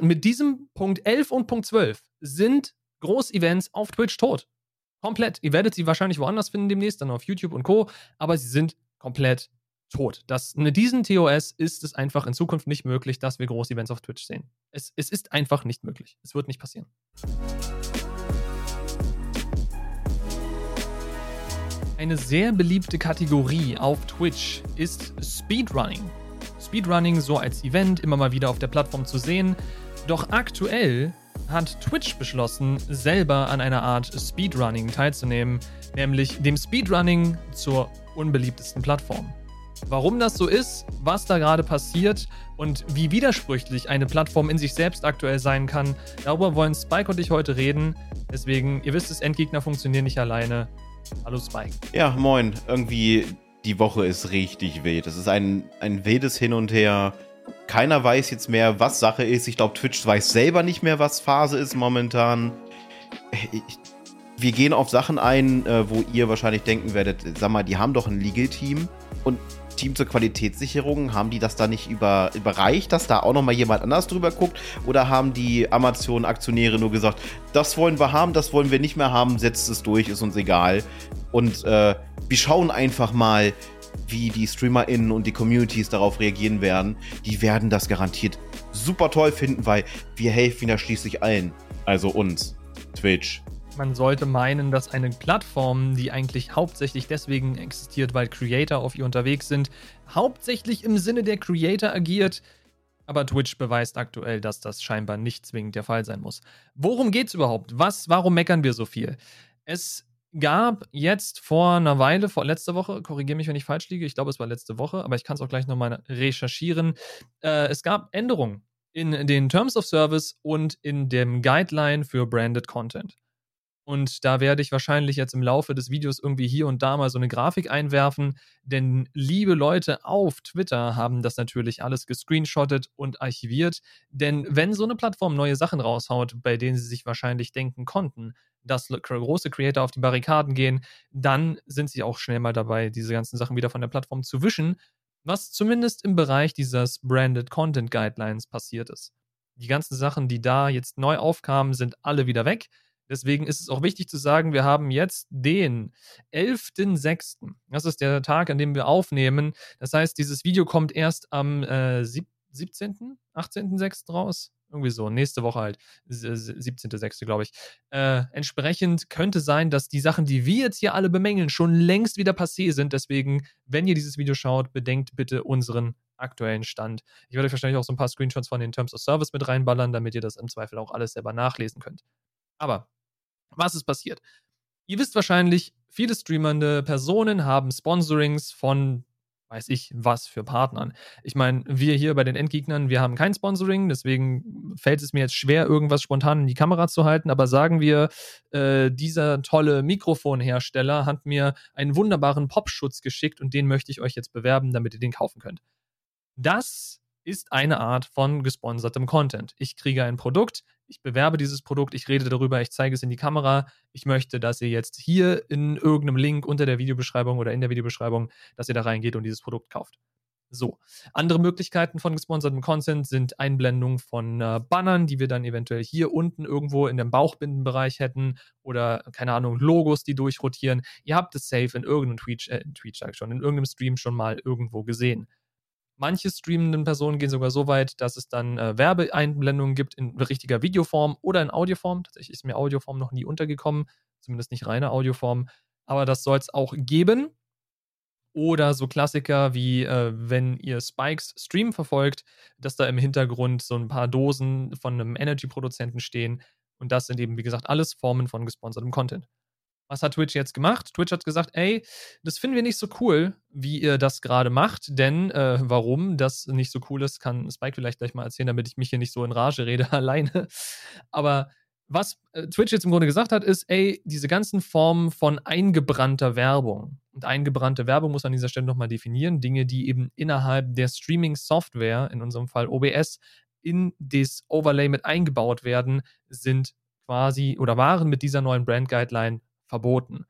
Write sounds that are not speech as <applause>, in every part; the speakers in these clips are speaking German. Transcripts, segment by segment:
mit diesem Punkt 11 und Punkt 12 sind Großevents auf Twitch tot. Komplett. Ihr werdet sie wahrscheinlich woanders finden demnächst, dann auf YouTube und Co. Aber sie sind komplett tot. Das, mit diesem TOS ist es einfach in Zukunft nicht möglich, dass wir Großevents auf Twitch sehen. Es, es ist einfach nicht möglich. Es wird nicht passieren. Eine sehr beliebte Kategorie auf Twitch ist Speedrunning. Speedrunning so als Event immer mal wieder auf der Plattform zu sehen. Doch aktuell hat Twitch beschlossen, selber an einer Art Speedrunning teilzunehmen, nämlich dem Speedrunning zur unbeliebtesten Plattform. Warum das so ist, was da gerade passiert und wie widersprüchlich eine Plattform in sich selbst aktuell sein kann, darüber wollen Spike und ich heute reden. Deswegen, ihr wisst es, Endgegner funktionieren nicht alleine. Hallo Spike. Ja, moin. Irgendwie die Woche ist richtig wild. Es ist ein, ein wildes Hin und Her. Keiner weiß jetzt mehr, was Sache ist. Ich glaube, Twitch weiß selber nicht mehr, was Phase ist momentan. Ich, wir gehen auf Sachen ein, äh, wo ihr wahrscheinlich denken werdet, sag mal, die haben doch ein Legal-Team und Team zur Qualitätssicherung, haben die das da nicht über, überreicht, dass da auch nochmal jemand anders drüber guckt? Oder haben die Amazon-Aktionäre nur gesagt, das wollen wir haben, das wollen wir nicht mehr haben, setzt es durch, ist uns egal. Und äh, wir schauen einfach mal, wie die StreamerInnen und die Communities darauf reagieren werden. Die werden das garantiert super toll finden, weil wir helfen ja schließlich allen. Also uns. Twitch, man sollte meinen, dass eine Plattform, die eigentlich hauptsächlich deswegen existiert, weil Creator auf ihr unterwegs sind, hauptsächlich im Sinne der Creator agiert. Aber Twitch beweist aktuell, dass das scheinbar nicht zwingend der Fall sein muss. Worum geht's überhaupt? Was, warum meckern wir so viel? Es gab jetzt vor einer Weile, vor letzter Woche, korrigiere mich, wenn ich falsch liege, ich glaube, es war letzte Woche, aber ich kann es auch gleich nochmal recherchieren. Äh, es gab Änderungen in den Terms of Service und in dem Guideline für Branded Content. Und da werde ich wahrscheinlich jetzt im Laufe des Videos irgendwie hier und da mal so eine Grafik einwerfen, denn liebe Leute auf Twitter haben das natürlich alles gescreenshottet und archiviert. Denn wenn so eine Plattform neue Sachen raushaut, bei denen sie sich wahrscheinlich denken konnten, dass große Creator auf die Barrikaden gehen, dann sind sie auch schnell mal dabei, diese ganzen Sachen wieder von der Plattform zu wischen, was zumindest im Bereich dieses Branded Content Guidelines passiert ist. Die ganzen Sachen, die da jetzt neu aufkamen, sind alle wieder weg. Deswegen ist es auch wichtig zu sagen, wir haben jetzt den 11.06. Das ist der Tag, an dem wir aufnehmen. Das heißt, dieses Video kommt erst am äh, 17., 18.06. raus. Irgendwie so, nächste Woche halt, 17.06. glaube ich. Äh, entsprechend könnte sein, dass die Sachen, die wir jetzt hier alle bemängeln, schon längst wieder passé sind. Deswegen, wenn ihr dieses Video schaut, bedenkt bitte unseren aktuellen Stand. Ich werde euch wahrscheinlich auch so ein paar Screenshots von den Terms of Service mit reinballern, damit ihr das im Zweifel auch alles selber nachlesen könnt. Aber was ist passiert? Ihr wisst wahrscheinlich, viele streamernde Personen haben Sponsorings von weiß ich was für Partnern. Ich meine, wir hier bei den Endgegnern, wir haben kein Sponsoring, deswegen fällt es mir jetzt schwer, irgendwas spontan in die Kamera zu halten, aber sagen wir, äh, dieser tolle Mikrofonhersteller hat mir einen wunderbaren Popschutz geschickt und den möchte ich euch jetzt bewerben, damit ihr den kaufen könnt. Das ist eine Art von gesponsertem Content. Ich kriege ein Produkt, ich bewerbe dieses Produkt, ich rede darüber, ich zeige es in die Kamera. Ich möchte, dass ihr jetzt hier in irgendeinem Link unter der Videobeschreibung oder in der Videobeschreibung, dass ihr da reingeht und dieses Produkt kauft. So. Andere Möglichkeiten von gesponsertem Content sind Einblendungen von äh, Bannern, die wir dann eventuell hier unten irgendwo in dem Bauchbindenbereich hätten oder, keine Ahnung, Logos, die durchrotieren. Ihr habt es safe in irgendeinem Tweet, äh, Tweet schon, in irgendeinem Stream schon mal irgendwo gesehen. Manche streamenden Personen gehen sogar so weit, dass es dann äh, Werbeeinblendungen gibt in richtiger Videoform oder in Audioform. Tatsächlich ist mir Audioform noch nie untergekommen, zumindest nicht reine Audioform. Aber das soll es auch geben. Oder so Klassiker wie, äh, wenn ihr Spikes Stream verfolgt, dass da im Hintergrund so ein paar Dosen von einem Energy-Produzenten stehen. Und das sind eben, wie gesagt, alles Formen von gesponsertem Content. Was hat Twitch jetzt gemacht? Twitch hat gesagt, ey, das finden wir nicht so cool, wie ihr das gerade macht, denn äh, warum das nicht so cool ist, kann Spike vielleicht gleich mal erzählen, damit ich mich hier nicht so in Rage rede <laughs> alleine. Aber was äh, Twitch jetzt im Grunde gesagt hat, ist, ey, diese ganzen Formen von eingebrannter Werbung. Und eingebrannte Werbung muss an dieser Stelle nochmal definieren. Dinge, die eben innerhalb der Streaming-Software, in unserem Fall OBS, in das Overlay mit eingebaut werden, sind quasi oder waren mit dieser neuen Brand Guideline verboten.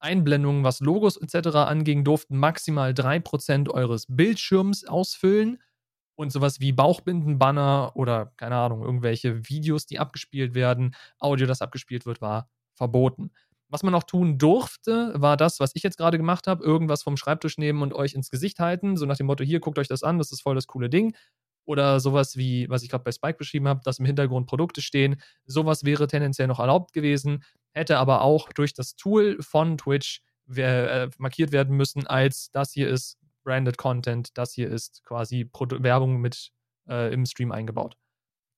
Einblendungen, was Logos etc. anging, durften maximal 3% eures Bildschirms ausfüllen. Und sowas wie Bauchbindenbanner oder, keine Ahnung, irgendwelche Videos, die abgespielt werden, Audio, das abgespielt wird, war verboten. Was man noch tun durfte, war das, was ich jetzt gerade gemacht habe: irgendwas vom Schreibtisch nehmen und euch ins Gesicht halten, so nach dem Motto: „Hier, guckt euch das an, das ist voll das coole Ding.“ Oder sowas wie, was ich gerade bei Spike beschrieben habe, dass im Hintergrund Produkte stehen. Sowas wäre tendenziell noch erlaubt gewesen, hätte aber auch durch das Tool von Twitch äh, markiert werden müssen als das hier ist Branded Content, das hier ist quasi Produ Werbung mit äh, im Stream eingebaut.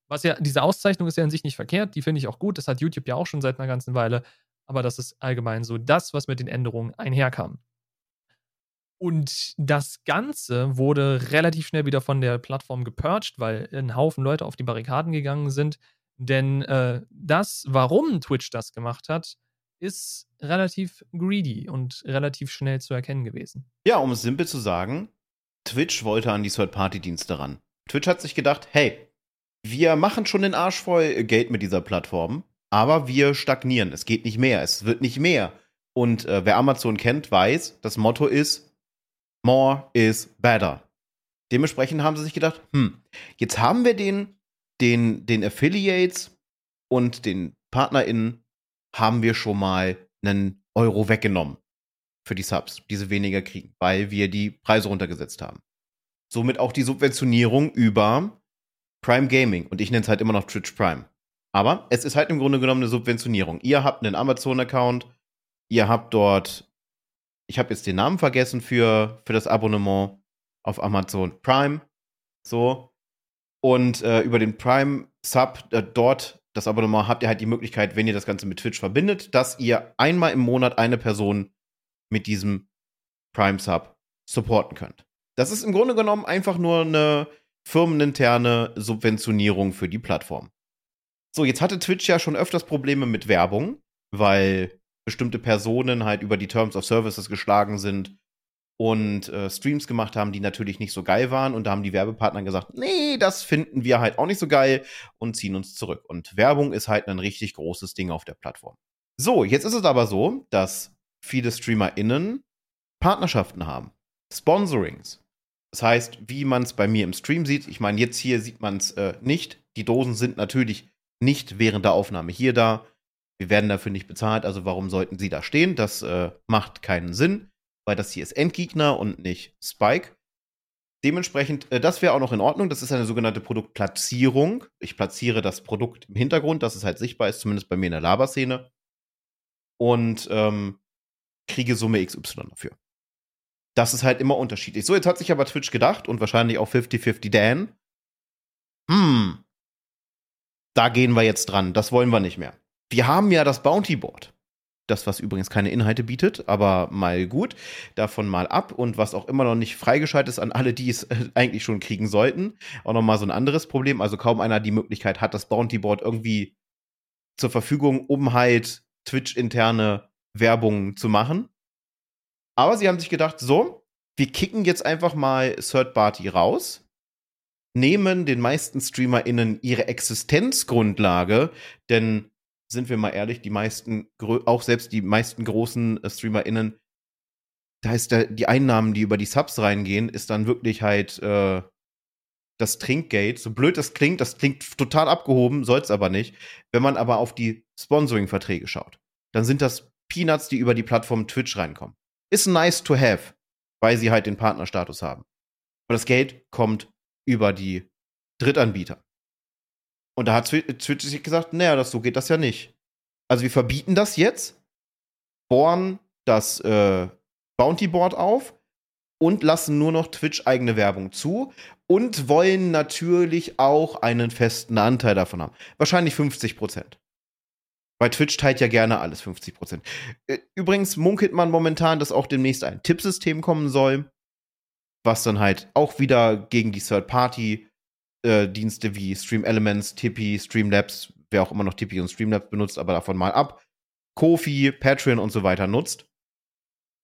Was ja, diese Auszeichnung ist ja an sich nicht verkehrt, die finde ich auch gut, das hat YouTube ja auch schon seit einer ganzen Weile, aber das ist allgemein so das, was mit den Änderungen einherkam. Und das Ganze wurde relativ schnell wieder von der Plattform gepurcht, weil ein Haufen Leute auf die Barrikaden gegangen sind. Denn äh, das, warum Twitch das gemacht hat, ist relativ greedy und relativ schnell zu erkennen gewesen. Ja, um es simpel zu sagen, Twitch wollte an die Third-Party-Dienste ran. Twitch hat sich gedacht, hey, wir machen schon den Arsch voll Geld mit dieser Plattform, aber wir stagnieren. Es geht nicht mehr, es wird nicht mehr. Und äh, wer Amazon kennt, weiß, das Motto ist More is better. Dementsprechend haben sie sich gedacht, hm, jetzt haben wir den, den, den Affiliates und den PartnerInnen haben wir schon mal einen Euro weggenommen für die Subs, die sie weniger kriegen, weil wir die Preise runtergesetzt haben. Somit auch die Subventionierung über Prime Gaming. Und ich nenne es halt immer noch Twitch Prime. Aber es ist halt im Grunde genommen eine Subventionierung. Ihr habt einen Amazon-Account, ihr habt dort, ich habe jetzt den Namen vergessen für, für das Abonnement auf Amazon Prime. So. Und äh, über den Prime Sub äh, dort das Abonnement habt ihr halt die Möglichkeit, wenn ihr das Ganze mit Twitch verbindet, dass ihr einmal im Monat eine Person mit diesem Prime Sub supporten könnt. Das ist im Grunde genommen einfach nur eine firmeninterne Subventionierung für die Plattform. So, jetzt hatte Twitch ja schon öfters Probleme mit Werbung, weil bestimmte Personen halt über die Terms of Services geschlagen sind und äh, Streams gemacht haben, die natürlich nicht so geil waren. Und da haben die Werbepartner gesagt, nee, das finden wir halt auch nicht so geil und ziehen uns zurück. Und Werbung ist halt ein richtig großes Ding auf der Plattform. So, jetzt ist es aber so, dass viele StreamerInnen Partnerschaften haben. Sponsorings. Das heißt, wie man es bei mir im Stream sieht, ich meine, jetzt hier sieht man es äh, nicht. Die Dosen sind natürlich nicht während der Aufnahme hier da. Wir werden dafür nicht bezahlt, also warum sollten sie da stehen? Das äh, macht keinen Sinn weil das hier ist Endgegner und nicht Spike. Dementsprechend, äh, das wäre auch noch in Ordnung. Das ist eine sogenannte Produktplatzierung. Ich platziere das Produkt im Hintergrund, dass es halt sichtbar ist, zumindest bei mir in der Laberszene. Und ähm, kriege Summe XY dafür. Das ist halt immer unterschiedlich. So, jetzt hat sich aber Twitch gedacht und wahrscheinlich auch 50-50 Dan. Hm, da gehen wir jetzt dran. Das wollen wir nicht mehr. Wir haben ja das Bounty Board. Das, was übrigens keine Inhalte bietet, aber mal gut. Davon mal ab. Und was auch immer noch nicht freigeschaltet ist an alle, die es äh, eigentlich schon kriegen sollten. Auch nochmal so ein anderes Problem. Also kaum einer die Möglichkeit hat, das Bounty Board irgendwie zur Verfügung, um halt Twitch-interne Werbung zu machen. Aber sie haben sich gedacht, so, wir kicken jetzt einfach mal Third Party raus, nehmen den meisten StreamerInnen ihre Existenzgrundlage, denn sind wir mal ehrlich, die meisten, auch selbst die meisten großen äh, StreamerInnen, da ist der, die Einnahmen, die über die Subs reingehen, ist dann wirklich halt äh, das Trinkgeld. So blöd das klingt, das klingt total abgehoben, soll es aber nicht. Wenn man aber auf die Sponsoring-Verträge schaut, dann sind das Peanuts, die über die Plattform Twitch reinkommen. Ist nice to have, weil sie halt den Partnerstatus haben. Aber das Geld kommt über die Drittanbieter. Und da hat Twitch sich gesagt, naja, das, so geht das ja nicht. Also wir verbieten das jetzt, bohren das äh, Bounty Board auf und lassen nur noch Twitch eigene Werbung zu und wollen natürlich auch einen festen Anteil davon haben. Wahrscheinlich 50 Prozent. Weil Twitch teilt ja gerne alles 50 Prozent. Äh, übrigens munkelt man momentan, dass auch demnächst ein Tippsystem kommen soll, was dann halt auch wieder gegen die Third Party äh, Dienste wie Stream Elements, Tippy, Streamlabs, wer auch immer noch Tippy und Streamlabs benutzt, aber davon mal ab, Kofi, Patreon und so weiter nutzt.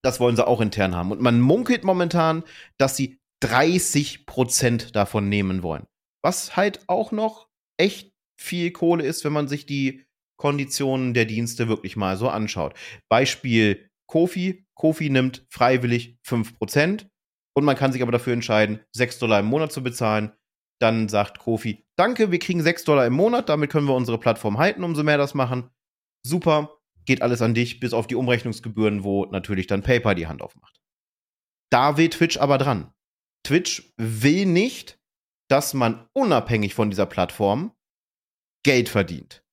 Das wollen sie auch intern haben. Und man munkelt momentan, dass sie 30% davon nehmen wollen. Was halt auch noch echt viel Kohle ist, wenn man sich die Konditionen der Dienste wirklich mal so anschaut. Beispiel Kofi. Kofi nimmt freiwillig 5% und man kann sich aber dafür entscheiden, 6 Dollar im Monat zu bezahlen Dann sagt Kofi, danke, wir kriegen 6 Dollar im Monat, damit können wir unsere Plattform halten, umso mehr das machen. Super, geht alles an dich, bis auf die Umrechnungsgebühren, wo natürlich dann PayPal die Hand aufmacht. Da will Twitch aber dran. Twitch will nicht, dass man unabhängig von dieser Plattform Geld verdient.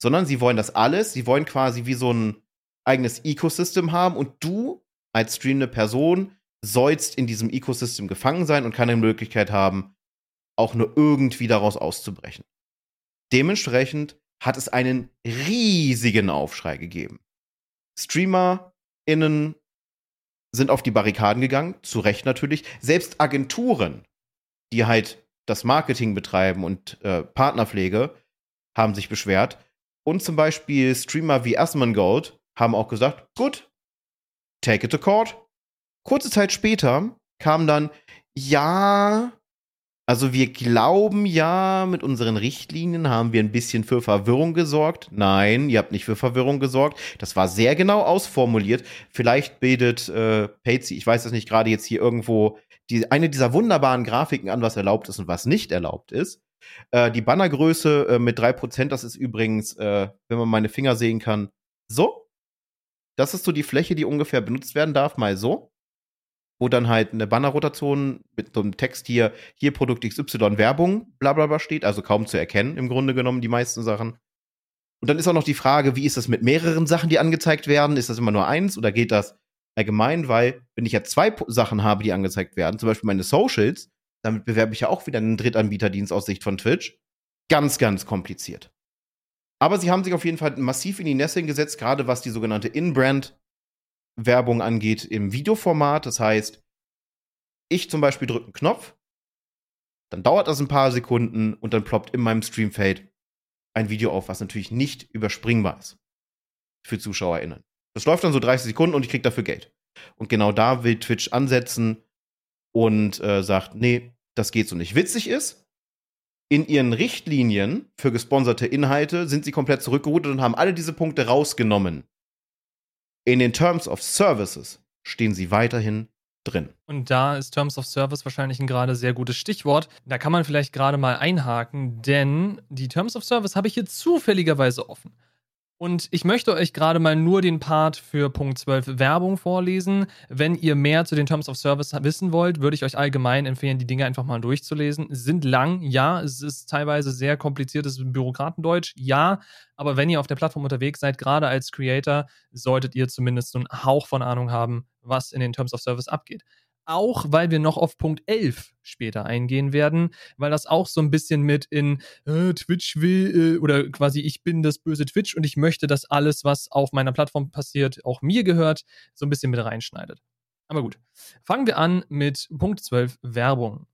Sondern sie wollen das alles, sie wollen quasi wie so ein eigenes Ecosystem haben und du als streamende Person sollst in diesem Ecosystem gefangen sein und keine Möglichkeit haben, auch nur irgendwie daraus auszubrechen. Dementsprechend hat es einen riesigen Aufschrei gegeben. StreamerInnen sind auf die Barrikaden gegangen, zu Recht natürlich. Selbst Agenturen, die halt das Marketing betreiben und äh, Partnerpflege, haben sich beschwert. Und zum Beispiel Streamer wie Asmongold haben auch gesagt, gut, take it to court. Kurze Zeit später kam dann, ja, also wir glauben ja, mit unseren Richtlinien haben wir ein bisschen für Verwirrung gesorgt. Nein, ihr habt nicht für Verwirrung gesorgt. Das war sehr genau ausformuliert. Vielleicht bildet äh, Patsy, ich weiß das nicht gerade jetzt hier irgendwo, die, eine dieser wunderbaren Grafiken an, was erlaubt ist und was nicht erlaubt ist. Äh, die Bannergröße äh, mit 3%, das ist übrigens, äh, wenn man meine Finger sehen kann, so. Das ist so die Fläche, die ungefähr benutzt werden darf, mal so. Wo dann halt eine Bannerrotation mit so einem Text hier, hier Produkt XY Werbung, bla bla bla steht, also kaum zu erkennen, im Grunde genommen, die meisten Sachen. Und dann ist auch noch die Frage, wie ist das mit mehreren Sachen, die angezeigt werden? Ist das immer nur eins oder geht das allgemein? Weil, wenn ich ja zwei Sachen habe, die angezeigt werden, zum Beispiel meine Socials, damit bewerbe ich ja auch wieder einen Drittanbieterdienst aus Sicht von Twitch. Ganz, ganz kompliziert. Aber sie haben sich auf jeden Fall massiv in die Nässe gesetzt, gerade was die sogenannte In-Brand-Werbung angeht im Videoformat. Das heißt, ich zum Beispiel drücke einen Knopf, dann dauert das ein paar Sekunden und dann ploppt in meinem Streamfade ein Video auf, was natürlich nicht überspringbar ist für ZuschauerInnen. Das läuft dann so 30 Sekunden und ich kriege dafür Geld. Und genau da will Twitch ansetzen und äh, sagt, nee, das geht so nicht. Witzig ist, in ihren Richtlinien für gesponserte Inhalte sind sie komplett zurückgerudert und haben alle diese Punkte rausgenommen. In den Terms of Services stehen sie weiterhin drin. Und da ist Terms of Service wahrscheinlich ein gerade sehr gutes Stichwort. Da kann man vielleicht gerade mal einhaken, denn die Terms of Service habe ich hier zufälligerweise offen. Und ich möchte euch gerade mal nur den Part für Punkt 12 Werbung vorlesen. Wenn ihr mehr zu den Terms of Service wissen wollt, würde ich euch allgemein empfehlen, die Dinge einfach mal durchzulesen. Sind lang, ja, es ist teilweise sehr kompliziertes Bürokratendeutsch, ja, aber wenn ihr auf der Plattform unterwegs seid, gerade als Creator, solltet ihr zumindest so einen Hauch von Ahnung haben, was in den Terms of Service abgeht auch weil wir noch auf Punkt 11 später eingehen werden, weil das auch so ein bisschen mit in äh, Twitch will äh, oder quasi ich bin das böse Twitch und ich möchte, dass alles, was auf meiner Plattform passiert, auch mir gehört, so ein bisschen mit reinschneidet. Aber gut, fangen wir an mit Punkt 12 Werbung.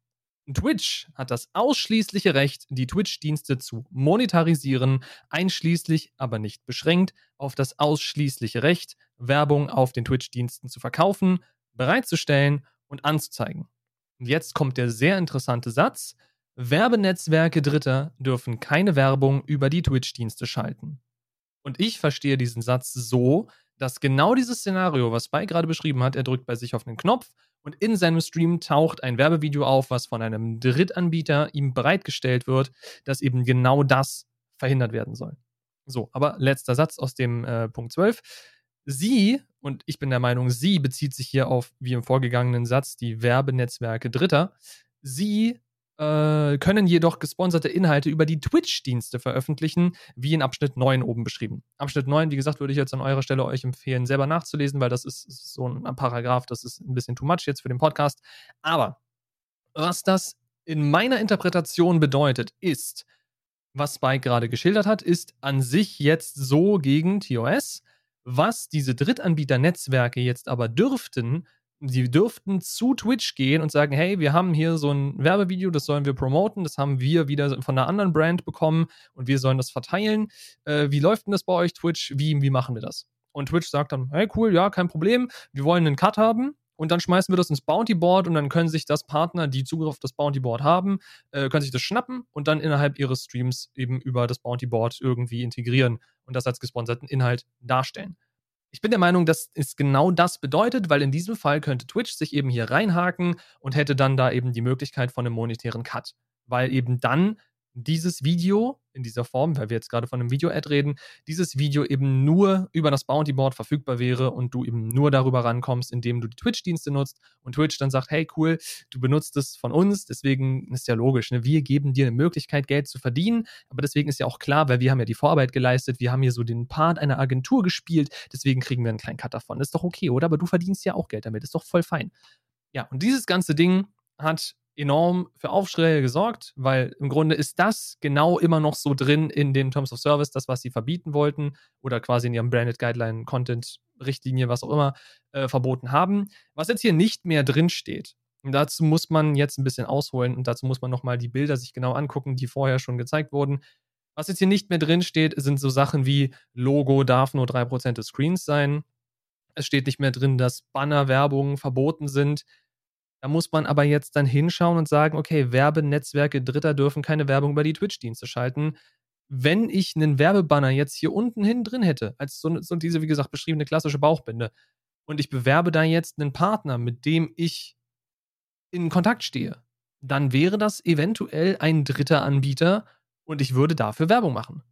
Twitch hat das ausschließliche Recht, die Twitch-Dienste zu monetarisieren, einschließlich, aber nicht beschränkt, auf das ausschließliche Recht, Werbung auf den Twitch-Diensten zu verkaufen, bereitzustellen und anzuzeigen. Und jetzt kommt der sehr interessante Satz. Werbenetzwerke Dritter dürfen keine Werbung über die Twitch-Dienste schalten. Und ich verstehe diesen Satz so, dass genau dieses Szenario, was Spike gerade beschrieben hat, er drückt bei sich auf einen Knopf und in seinem Stream taucht ein Werbevideo auf, was von einem Drittanbieter ihm bereitgestellt wird, dass eben genau das verhindert werden soll. So, aber letzter Satz aus dem äh, Punkt 12. Sie, und ich bin der Meinung, sie bezieht sich hier auf, wie im vorgegangenen Satz, die Werbenetzwerke Dritter. Sie äh, können jedoch gesponserte Inhalte über die Twitch-Dienste veröffentlichen, wie in Abschnitt 9 oben beschrieben. Abschnitt 9, wie gesagt, würde ich jetzt an eurer Stelle euch empfehlen, selber nachzulesen, weil das ist, ist so ein Paragraph, das ist ein bisschen too much jetzt für den Podcast. Aber was das in meiner Interpretation bedeutet, ist, was Spike gerade geschildert hat, ist an sich jetzt so gegen TOS, was diese Drittanbieter-Netzwerke jetzt aber dürften, sie dürften zu Twitch gehen und sagen, hey, wir haben hier so ein Werbevideo, das sollen wir promoten, das haben wir wieder von einer anderen Brand bekommen und wir sollen das verteilen. Äh, wie läuft denn das bei euch, Twitch? Wie, wie machen wir das? Und Twitch sagt dann, hey, cool, ja, kein Problem, wir wollen einen Cut haben und dann schmeißen wir das ins Bounty Board und dann können sich das Partner, die Zugriff auf das Bounty Board haben, äh, können sich das schnappen und dann innerhalb ihres Streams eben über das Bounty Board irgendwie integrieren und das als gesponserten Inhalt darstellen. Ich bin der Meinung, dass es genau das bedeutet, weil in diesem Fall könnte Twitch sich eben hier reinhaken und hätte dann da eben die Möglichkeit von einem monetären Cut. weil eben dann dieses Video in dieser Form, weil wir jetzt gerade von einem Video-Ad reden, dieses Video eben nur über das Bounty-Board verfügbar wäre und du eben nur darüber rankommst, indem du die Twitch-Dienste nutzt und Twitch dann sagt, hey cool, du benutzt es von uns, deswegen ist ja logisch, ne? wir geben dir eine Möglichkeit, Geld zu verdienen, aber deswegen ist ja auch klar, weil wir haben ja die Vorarbeit geleistet, wir haben hier so den Part einer Agentur gespielt, deswegen kriegen wir einen kleinen Cut davon. ist doch okay, oder? Aber du verdienst ja auch Geld damit, ist doch voll fein. Ja, und dieses ganze Ding hat enorm für Aufschreie gesorgt, weil im Grunde ist das genau immer noch so drin in den Terms of Service, das, was sie verbieten wollten oder quasi in ihrem Branded Guideline, Content, Richtlinie, was auch immer, äh, verboten haben. Was jetzt hier nicht mehr drin steht, und dazu muss man jetzt ein bisschen ausholen und dazu muss man nochmal die Bilder sich genau angucken, die vorher schon gezeigt wurden. Was jetzt hier nicht mehr drin steht, sind so Sachen wie Logo darf nur 3% des Screens sein. Es steht nicht mehr drin, dass Bannerwerbungen verboten sind. Da muss man aber jetzt dann hinschauen und sagen, okay, Werbenetzwerke Dritter dürfen keine Werbung über die Twitch-Dienste schalten. Wenn ich einen Werbebanner jetzt hier unten hin drin hätte, als so, so diese, wie gesagt, beschriebene klassische Bauchbinde, und ich bewerbe da jetzt einen Partner, mit dem ich in Kontakt stehe, dann wäre das eventuell ein dritter Anbieter und ich würde dafür Werbung machen.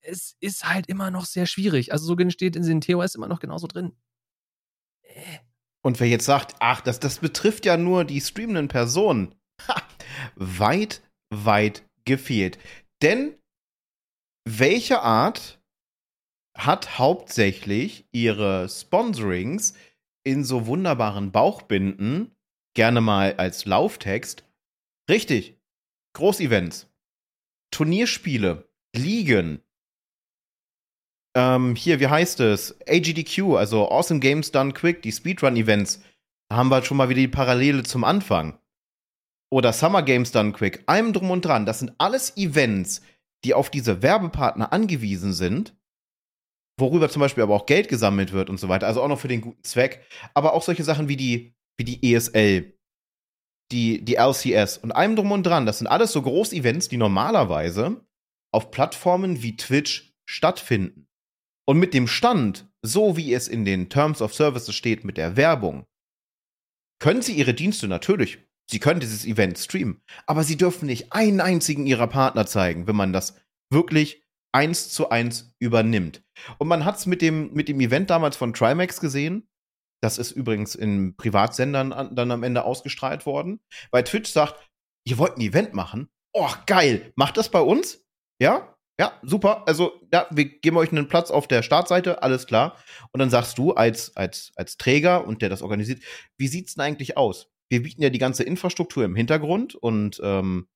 Es ist halt immer noch sehr schwierig. Also so steht in den TOS immer noch genauso drin. Und wer jetzt sagt, ach, das, das betrifft ja nur die streamenden Personen, ha, weit, weit gefehlt. Denn welche Art hat hauptsächlich ihre Sponsorings in so wunderbaren Bauchbinden, gerne mal als Lauftext? Richtig, Großevents, Turnierspiele, Ligen, ähm, hier, wie heißt es? AGDQ, also Awesome Games Done Quick, die Speedrun-Events. Da haben wir schon mal wieder die Parallele zum Anfang. Oder Summer Games Done Quick, allem drum und dran. Das sind alles Events, die auf diese Werbepartner angewiesen sind, worüber zum Beispiel aber auch Geld gesammelt wird und so weiter. Also auch noch für den guten Zweck. Aber auch solche Sachen wie die, wie die ESL, die, die LCS und allem drum und dran. Das sind alles so Groß-Events, die normalerweise auf Plattformen wie Twitch stattfinden. Und mit dem Stand, so wie es in den Terms of Services steht mit der Werbung, können Sie Ihre Dienste natürlich, Sie können dieses Event streamen, aber Sie dürfen nicht einen einzigen Ihrer Partner zeigen, wenn man das wirklich eins zu eins übernimmt. Und man hat es mit dem, mit dem Event damals von Trimax gesehen. Das ist übrigens in Privatsendern an, dann am Ende ausgestrahlt worden. Weil Twitch sagt, ihr wollt ein Event machen? Oh, geil, macht das bei uns? Ja? Ja, super. Also, ja, wir geben euch einen Platz auf der Startseite, alles klar. Und dann sagst du als, als, als Träger und der das organisiert, wie sieht's denn eigentlich aus? Wir bieten ja die ganze Infrastruktur im Hintergrund und ähm,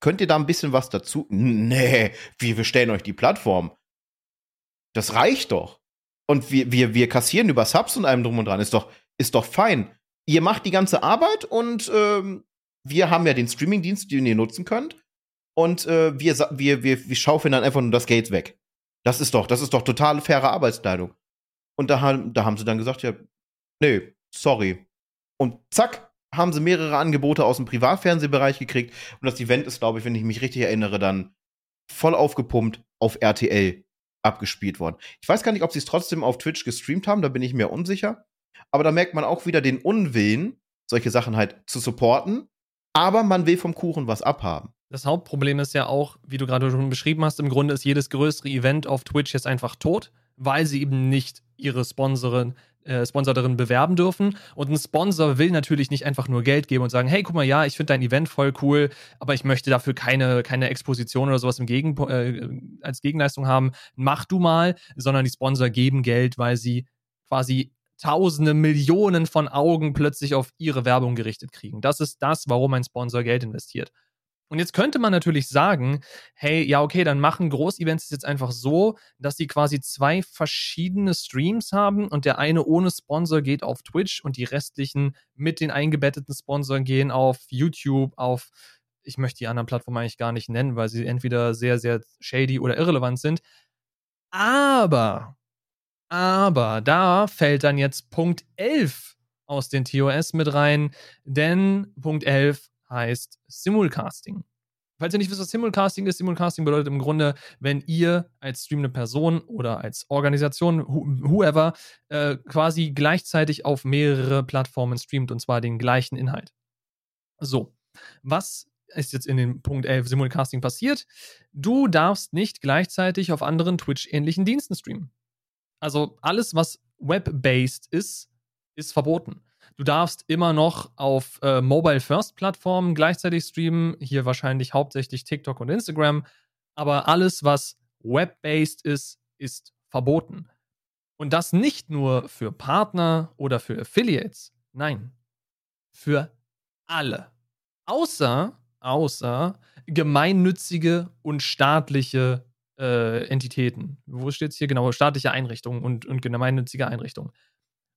könnt ihr da ein bisschen was dazu? Nee, wir, wir stellen euch die Plattform. Das reicht doch. Und wir, wir, wir kassieren über Subs und allem drum und dran. Ist doch, ist doch fein. Ihr macht die ganze Arbeit und ähm, wir haben ja den Streamingdienst, den ihr nutzen könnt und äh, wir, wir, wir, wir schaufeln dann einfach nur das Geld weg. Das ist doch, das ist doch total faire Arbeitskleidung. Und da, da haben sie dann gesagt, ja, nee, sorry. Und zack, haben sie mehrere Angebote aus dem Privatfernsehbereich gekriegt. Und das Event ist, glaube ich, wenn ich mich richtig erinnere, dann voll aufgepumpt auf RTL abgespielt worden. Ich weiß gar nicht, ob sie es trotzdem auf Twitch gestreamt haben, da bin ich mir unsicher. Aber da merkt man auch wieder den Unwillen, solche Sachen halt zu supporten. Aber man will vom Kuchen was abhaben. Das Hauptproblem ist ja auch, wie du gerade schon beschrieben hast, im Grunde ist jedes größere Event auf Twitch jetzt einfach tot, weil sie eben nicht ihre Sponsorin, äh, Sponsor bewerben dürfen. Und ein Sponsor will natürlich nicht einfach nur Geld geben und sagen, hey, guck mal, ja, ich finde dein Event voll cool, aber ich möchte dafür keine, keine Exposition oder sowas im Gegen, äh, als Gegenleistung haben. Mach du mal, sondern die Sponsor geben Geld, weil sie quasi Tausende, Millionen von Augen plötzlich auf ihre Werbung gerichtet kriegen. Das ist das, warum ein Sponsor Geld investiert. Und jetzt könnte man natürlich sagen, hey, ja, okay, dann machen Großevents jetzt einfach so, dass sie quasi zwei verschiedene Streams haben und der eine ohne Sponsor geht auf Twitch und die restlichen mit den eingebetteten Sponsoren gehen auf YouTube, auf, ich möchte die anderen Plattformen eigentlich gar nicht nennen, weil sie entweder sehr, sehr shady oder irrelevant sind. Aber, aber da fällt dann jetzt Punkt 11 aus den TOS mit rein, denn Punkt 11 heißt Simulcasting. Falls ihr nicht wisst, was Simulcasting ist, Simulcasting bedeutet im Grunde, wenn ihr als streamende Person oder als Organisation, whoever, äh, quasi gleichzeitig auf mehrere Plattformen streamt und zwar den gleichen Inhalt. So. Was ist jetzt in dem Punkt 11 Simulcasting passiert? Du darfst nicht gleichzeitig auf anderen Twitch-ähnlichen Diensten streamen. Also alles, was web-based ist, ist verboten. Du darfst immer noch auf äh, Mobile-First-Plattformen gleichzeitig streamen, hier wahrscheinlich hauptsächlich TikTok und Instagram, aber alles, was web-based ist, ist verboten. Und das nicht nur für Partner oder für Affiliates, nein, für alle. Außer, außer gemeinnützige und staatliche äh, Entitäten. Wo steht es hier genau? Staatliche Einrichtungen und, und gemeinnützige Einrichtungen.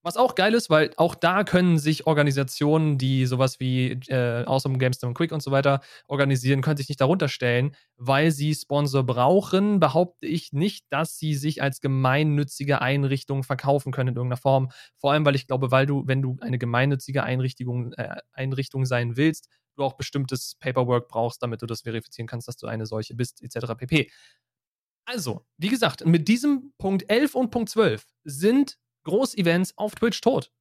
Was auch geil ist, weil auch da können sich Organisationen, die sowas wie äh, Awesome Games Quick und so weiter organisieren, können sich nicht darunter stellen, weil sie Sponsor brauchen, behaupte ich nicht, dass sie sich als gemeinnützige Einrichtung verkaufen können in irgendeiner Form. Vor allem, weil ich glaube, weil du, wenn du eine gemeinnützige Einrichtung, äh, Einrichtung sein willst, du auch bestimmtes Paperwork brauchst, damit du das verifizieren kannst, dass du eine solche bist, etc. pp. Also, wie gesagt, mit diesem Punkt 11 und Punkt 12 sind Großevents auf Twitch tot.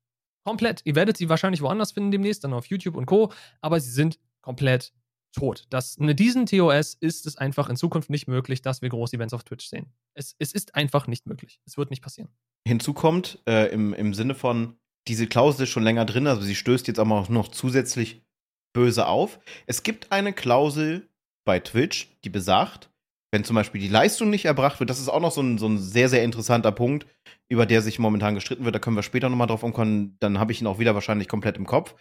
Komplett. Ihr werdet sie wahrscheinlich woanders finden demnächst, dann auf YouTube und Co. Aber sie sind komplett tot. Das, mit diesen TOS ist es einfach in Zukunft nicht möglich, dass wir Großevents auf Twitch sehen. Es, es ist einfach nicht möglich. Es wird nicht passieren. Hinzu kommt, äh, im, im Sinne von, diese Klausel ist schon länger drin, also sie stößt jetzt aber auch noch zusätzlich böse auf. Es gibt eine Klausel bei Twitch, die besagt, wenn zum Beispiel die Leistung nicht erbracht wird, das ist auch noch so ein, so ein sehr, sehr interessanter Punkt, über der sich momentan gestritten wird. Da können wir später nochmal drauf umkommen. Dann habe ich ihn auch wieder wahrscheinlich komplett im Kopf.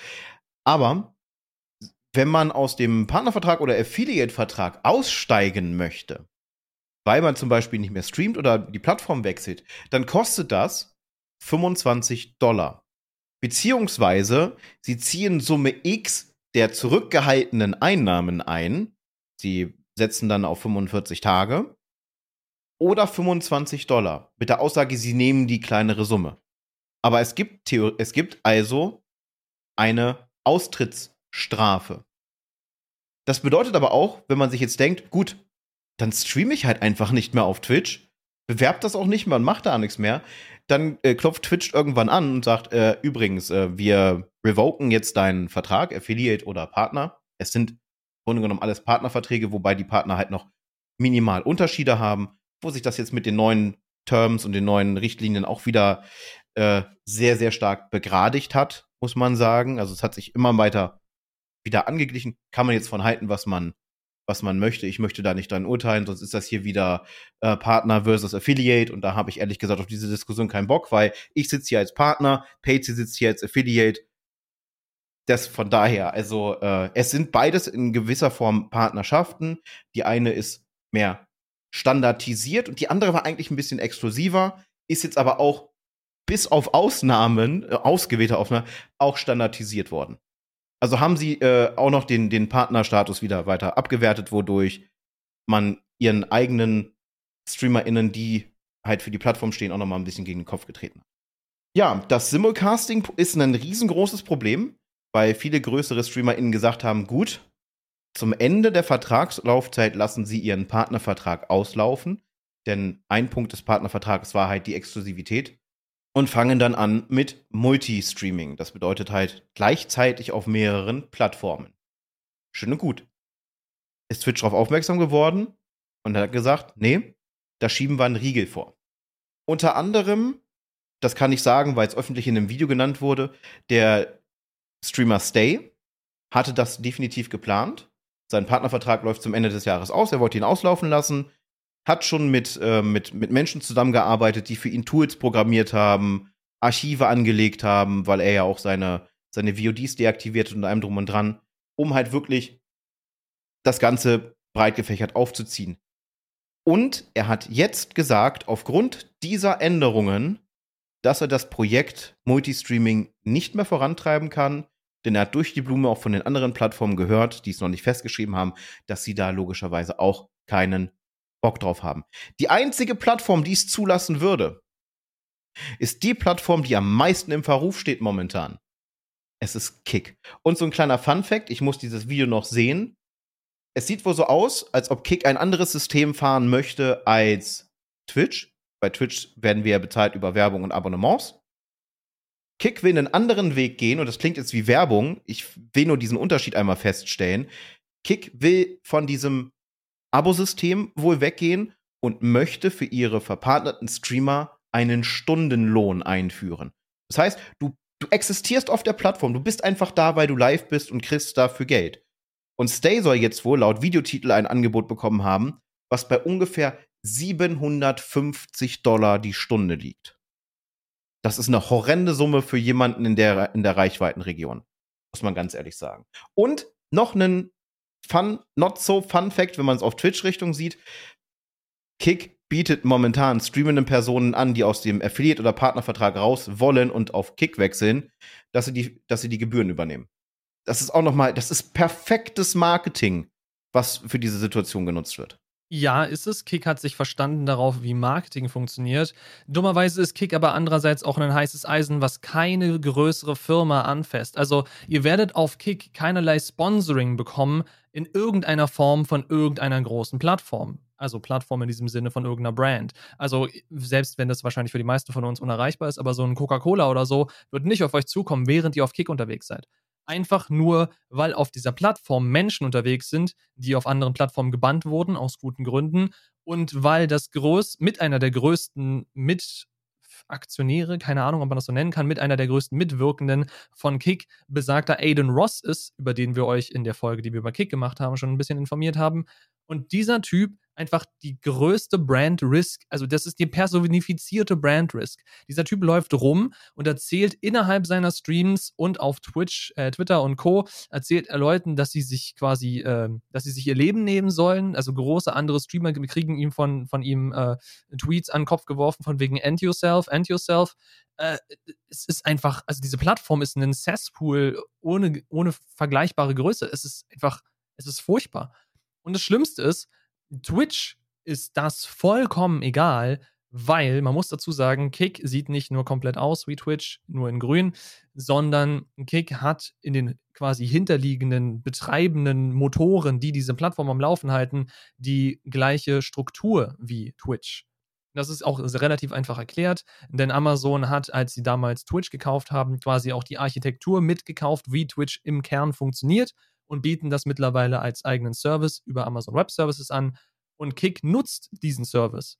Aber wenn man aus dem Partnervertrag oder Affiliate-Vertrag aussteigen möchte, weil man zum Beispiel nicht mehr streamt oder die Plattform wechselt, dann kostet das 25 Dollar. Beziehungsweise sie ziehen Summe X der zurückgehaltenen Einnahmen ein. Sie setzen dann auf 45 Tage oder 25 Dollar mit der Aussage, sie nehmen die kleinere Summe. Aber es gibt, es gibt also eine Austrittsstrafe. Das bedeutet aber auch, wenn man sich jetzt denkt, gut, dann streame ich halt einfach nicht mehr auf Twitch, bewerbt das auch nicht mehr und macht da nichts mehr, dann äh, klopft Twitch irgendwann an und sagt, äh, übrigens, äh, wir revoken jetzt deinen Vertrag, Affiliate oder Partner. Es sind Grunde genommen alles Partnerverträge, wobei die Partner halt noch minimal Unterschiede haben, wo sich das jetzt mit den neuen Terms und den neuen Richtlinien auch wieder äh, sehr, sehr stark begradigt hat, muss man sagen. Also es hat sich immer weiter wieder angeglichen. Kann man jetzt von halten, was man, was man möchte. Ich möchte da nicht dran urteilen, sonst ist das hier wieder äh, Partner versus Affiliate und da habe ich ehrlich gesagt auf diese Diskussion keinen Bock, weil ich sitze hier als Partner, Patsy sitzt hier als Affiliate das von daher, also äh, es sind beides in gewisser Form Partnerschaften. Die eine ist mehr standardisiert und die andere war eigentlich ein bisschen exklusiver, ist jetzt aber auch bis auf Ausnahmen, äh, ausgewählte Ausnahmen, auch standardisiert worden. Also haben sie äh, auch noch den, den Partnerstatus wieder weiter abgewertet, wodurch man ihren eigenen StreamerInnen, die halt für die Plattform stehen, auch noch mal ein bisschen gegen den Kopf getreten hat. Ja, das Simulcasting ist ein riesengroßes Problem weil viele größere StreamerInnen gesagt haben, gut, zum Ende der Vertragslaufzeit lassen sie ihren Partnervertrag auslaufen, denn ein Punkt des Partnervertrags war halt die Exklusivität und fangen dann an mit Multi-Streaming. Das bedeutet halt gleichzeitig auf mehreren Plattformen. Schön und gut. Ist Twitch darauf aufmerksam geworden und hat gesagt, nee, da schieben wir einen Riegel vor. Unter anderem, das kann ich sagen, weil es öffentlich in einem Video genannt wurde, der Streamer Stay hatte das definitiv geplant. Sein Partnervertrag läuft zum Ende des Jahres aus. Er wollte ihn auslaufen lassen. Hat schon mit, äh, mit, mit Menschen zusammengearbeitet, die für ihn Tools programmiert haben, Archive angelegt haben, weil er ja auch seine, seine VODs deaktiviert und allem drum und dran, um halt wirklich das Ganze breit gefächert aufzuziehen. Und er hat jetzt gesagt, aufgrund dieser Änderungen dass er das Projekt Multistreaming nicht mehr vorantreiben kann, denn er hat durch die Blume auch von den anderen Plattformen gehört, die es noch nicht festgeschrieben haben, dass sie da logischerweise auch keinen Bock drauf haben. Die einzige Plattform, die es zulassen würde, ist die Plattform, die am meisten im Verruf steht momentan. Es ist Kick. Und so ein kleiner Fun Fact, ich muss dieses Video noch sehen. Es sieht wohl so aus, als ob Kick ein anderes System fahren möchte als Twitch. Bei Twitch werden wir bezahlt über Werbung und Abonnements. Kick will einen anderen Weg gehen und das klingt jetzt wie Werbung. Ich will nur diesen Unterschied einmal feststellen. Kick will von diesem Abosystem wohl weggehen und möchte für ihre verpartnerten Streamer einen Stundenlohn einführen. Das heißt, du, du existierst auf der Plattform, du bist einfach da, weil du live bist und kriegst dafür Geld. Und Stay soll jetzt wohl laut Videotitel ein Angebot bekommen haben, was bei ungefähr 750 Dollar die Stunde liegt. Das ist eine horrende Summe für jemanden in der, in der Reichweitenregion. Muss man ganz ehrlich sagen. Und noch einen Fun, not so Fun Fact, wenn man es auf Twitch-Richtung sieht. Kick bietet momentan streamenden Personen an, die aus dem Affiliate- oder Partnervertrag raus wollen und auf Kick wechseln, dass sie die, dass sie die Gebühren übernehmen. Das ist auch noch mal, das ist perfektes Marketing, was für diese Situation genutzt wird. Ja, ist es. Kick hat sich verstanden darauf, wie Marketing funktioniert. Dummerweise ist Kick aber andererseits auch ein heißes Eisen, was keine größere Firma anfasst. Also ihr werdet auf Kick keinerlei Sponsoring bekommen in irgendeiner Form von irgendeiner großen Plattform. Also Plattform in diesem Sinne von irgendeiner Brand. Also selbst wenn das wahrscheinlich für die meisten von uns unerreichbar ist, aber so ein Coca-Cola oder so wird nicht auf euch zukommen, während ihr auf Kick unterwegs seid einfach nur, weil auf dieser Plattform Menschen unterwegs sind, die auf anderen Plattformen gebannt wurden, aus guten Gründen, und weil das groß, mit einer der größten Mitaktionäre, keine Ahnung, ob man das so nennen kann, mit einer der größten Mitwirkenden von Kick besagter Aiden Ross ist, über den wir euch in der Folge, die wir über Kick gemacht haben, schon ein bisschen informiert haben. Und dieser Typ einfach die größte Brand Risk, also das ist die personifizierte Brand Risk. Dieser Typ läuft rum und erzählt innerhalb seiner Streams und auf Twitch, äh, Twitter und Co. erzählt er Leuten, dass sie sich quasi, äh, dass sie sich ihr Leben nehmen sollen. Also große andere Streamer kriegen ihm von, von ihm äh, Tweets an den Kopf geworfen von wegen End Yourself, End Yourself. Äh, es ist einfach, also diese Plattform ist ein Cesspool ohne, ohne vergleichbare Größe. Es ist einfach, es ist furchtbar. Und das Schlimmste ist, Twitch ist das vollkommen egal, weil man muss dazu sagen, Kick sieht nicht nur komplett aus wie Twitch, nur in grün, sondern Kick hat in den quasi hinterliegenden, betreibenden Motoren, die diese Plattform am Laufen halten, die gleiche Struktur wie Twitch. Das ist auch relativ einfach erklärt, denn Amazon hat, als sie damals Twitch gekauft haben, quasi auch die Architektur mitgekauft, wie Twitch im Kern funktioniert und bieten das mittlerweile als eigenen Service über Amazon Web Services an. Und Kick nutzt diesen Service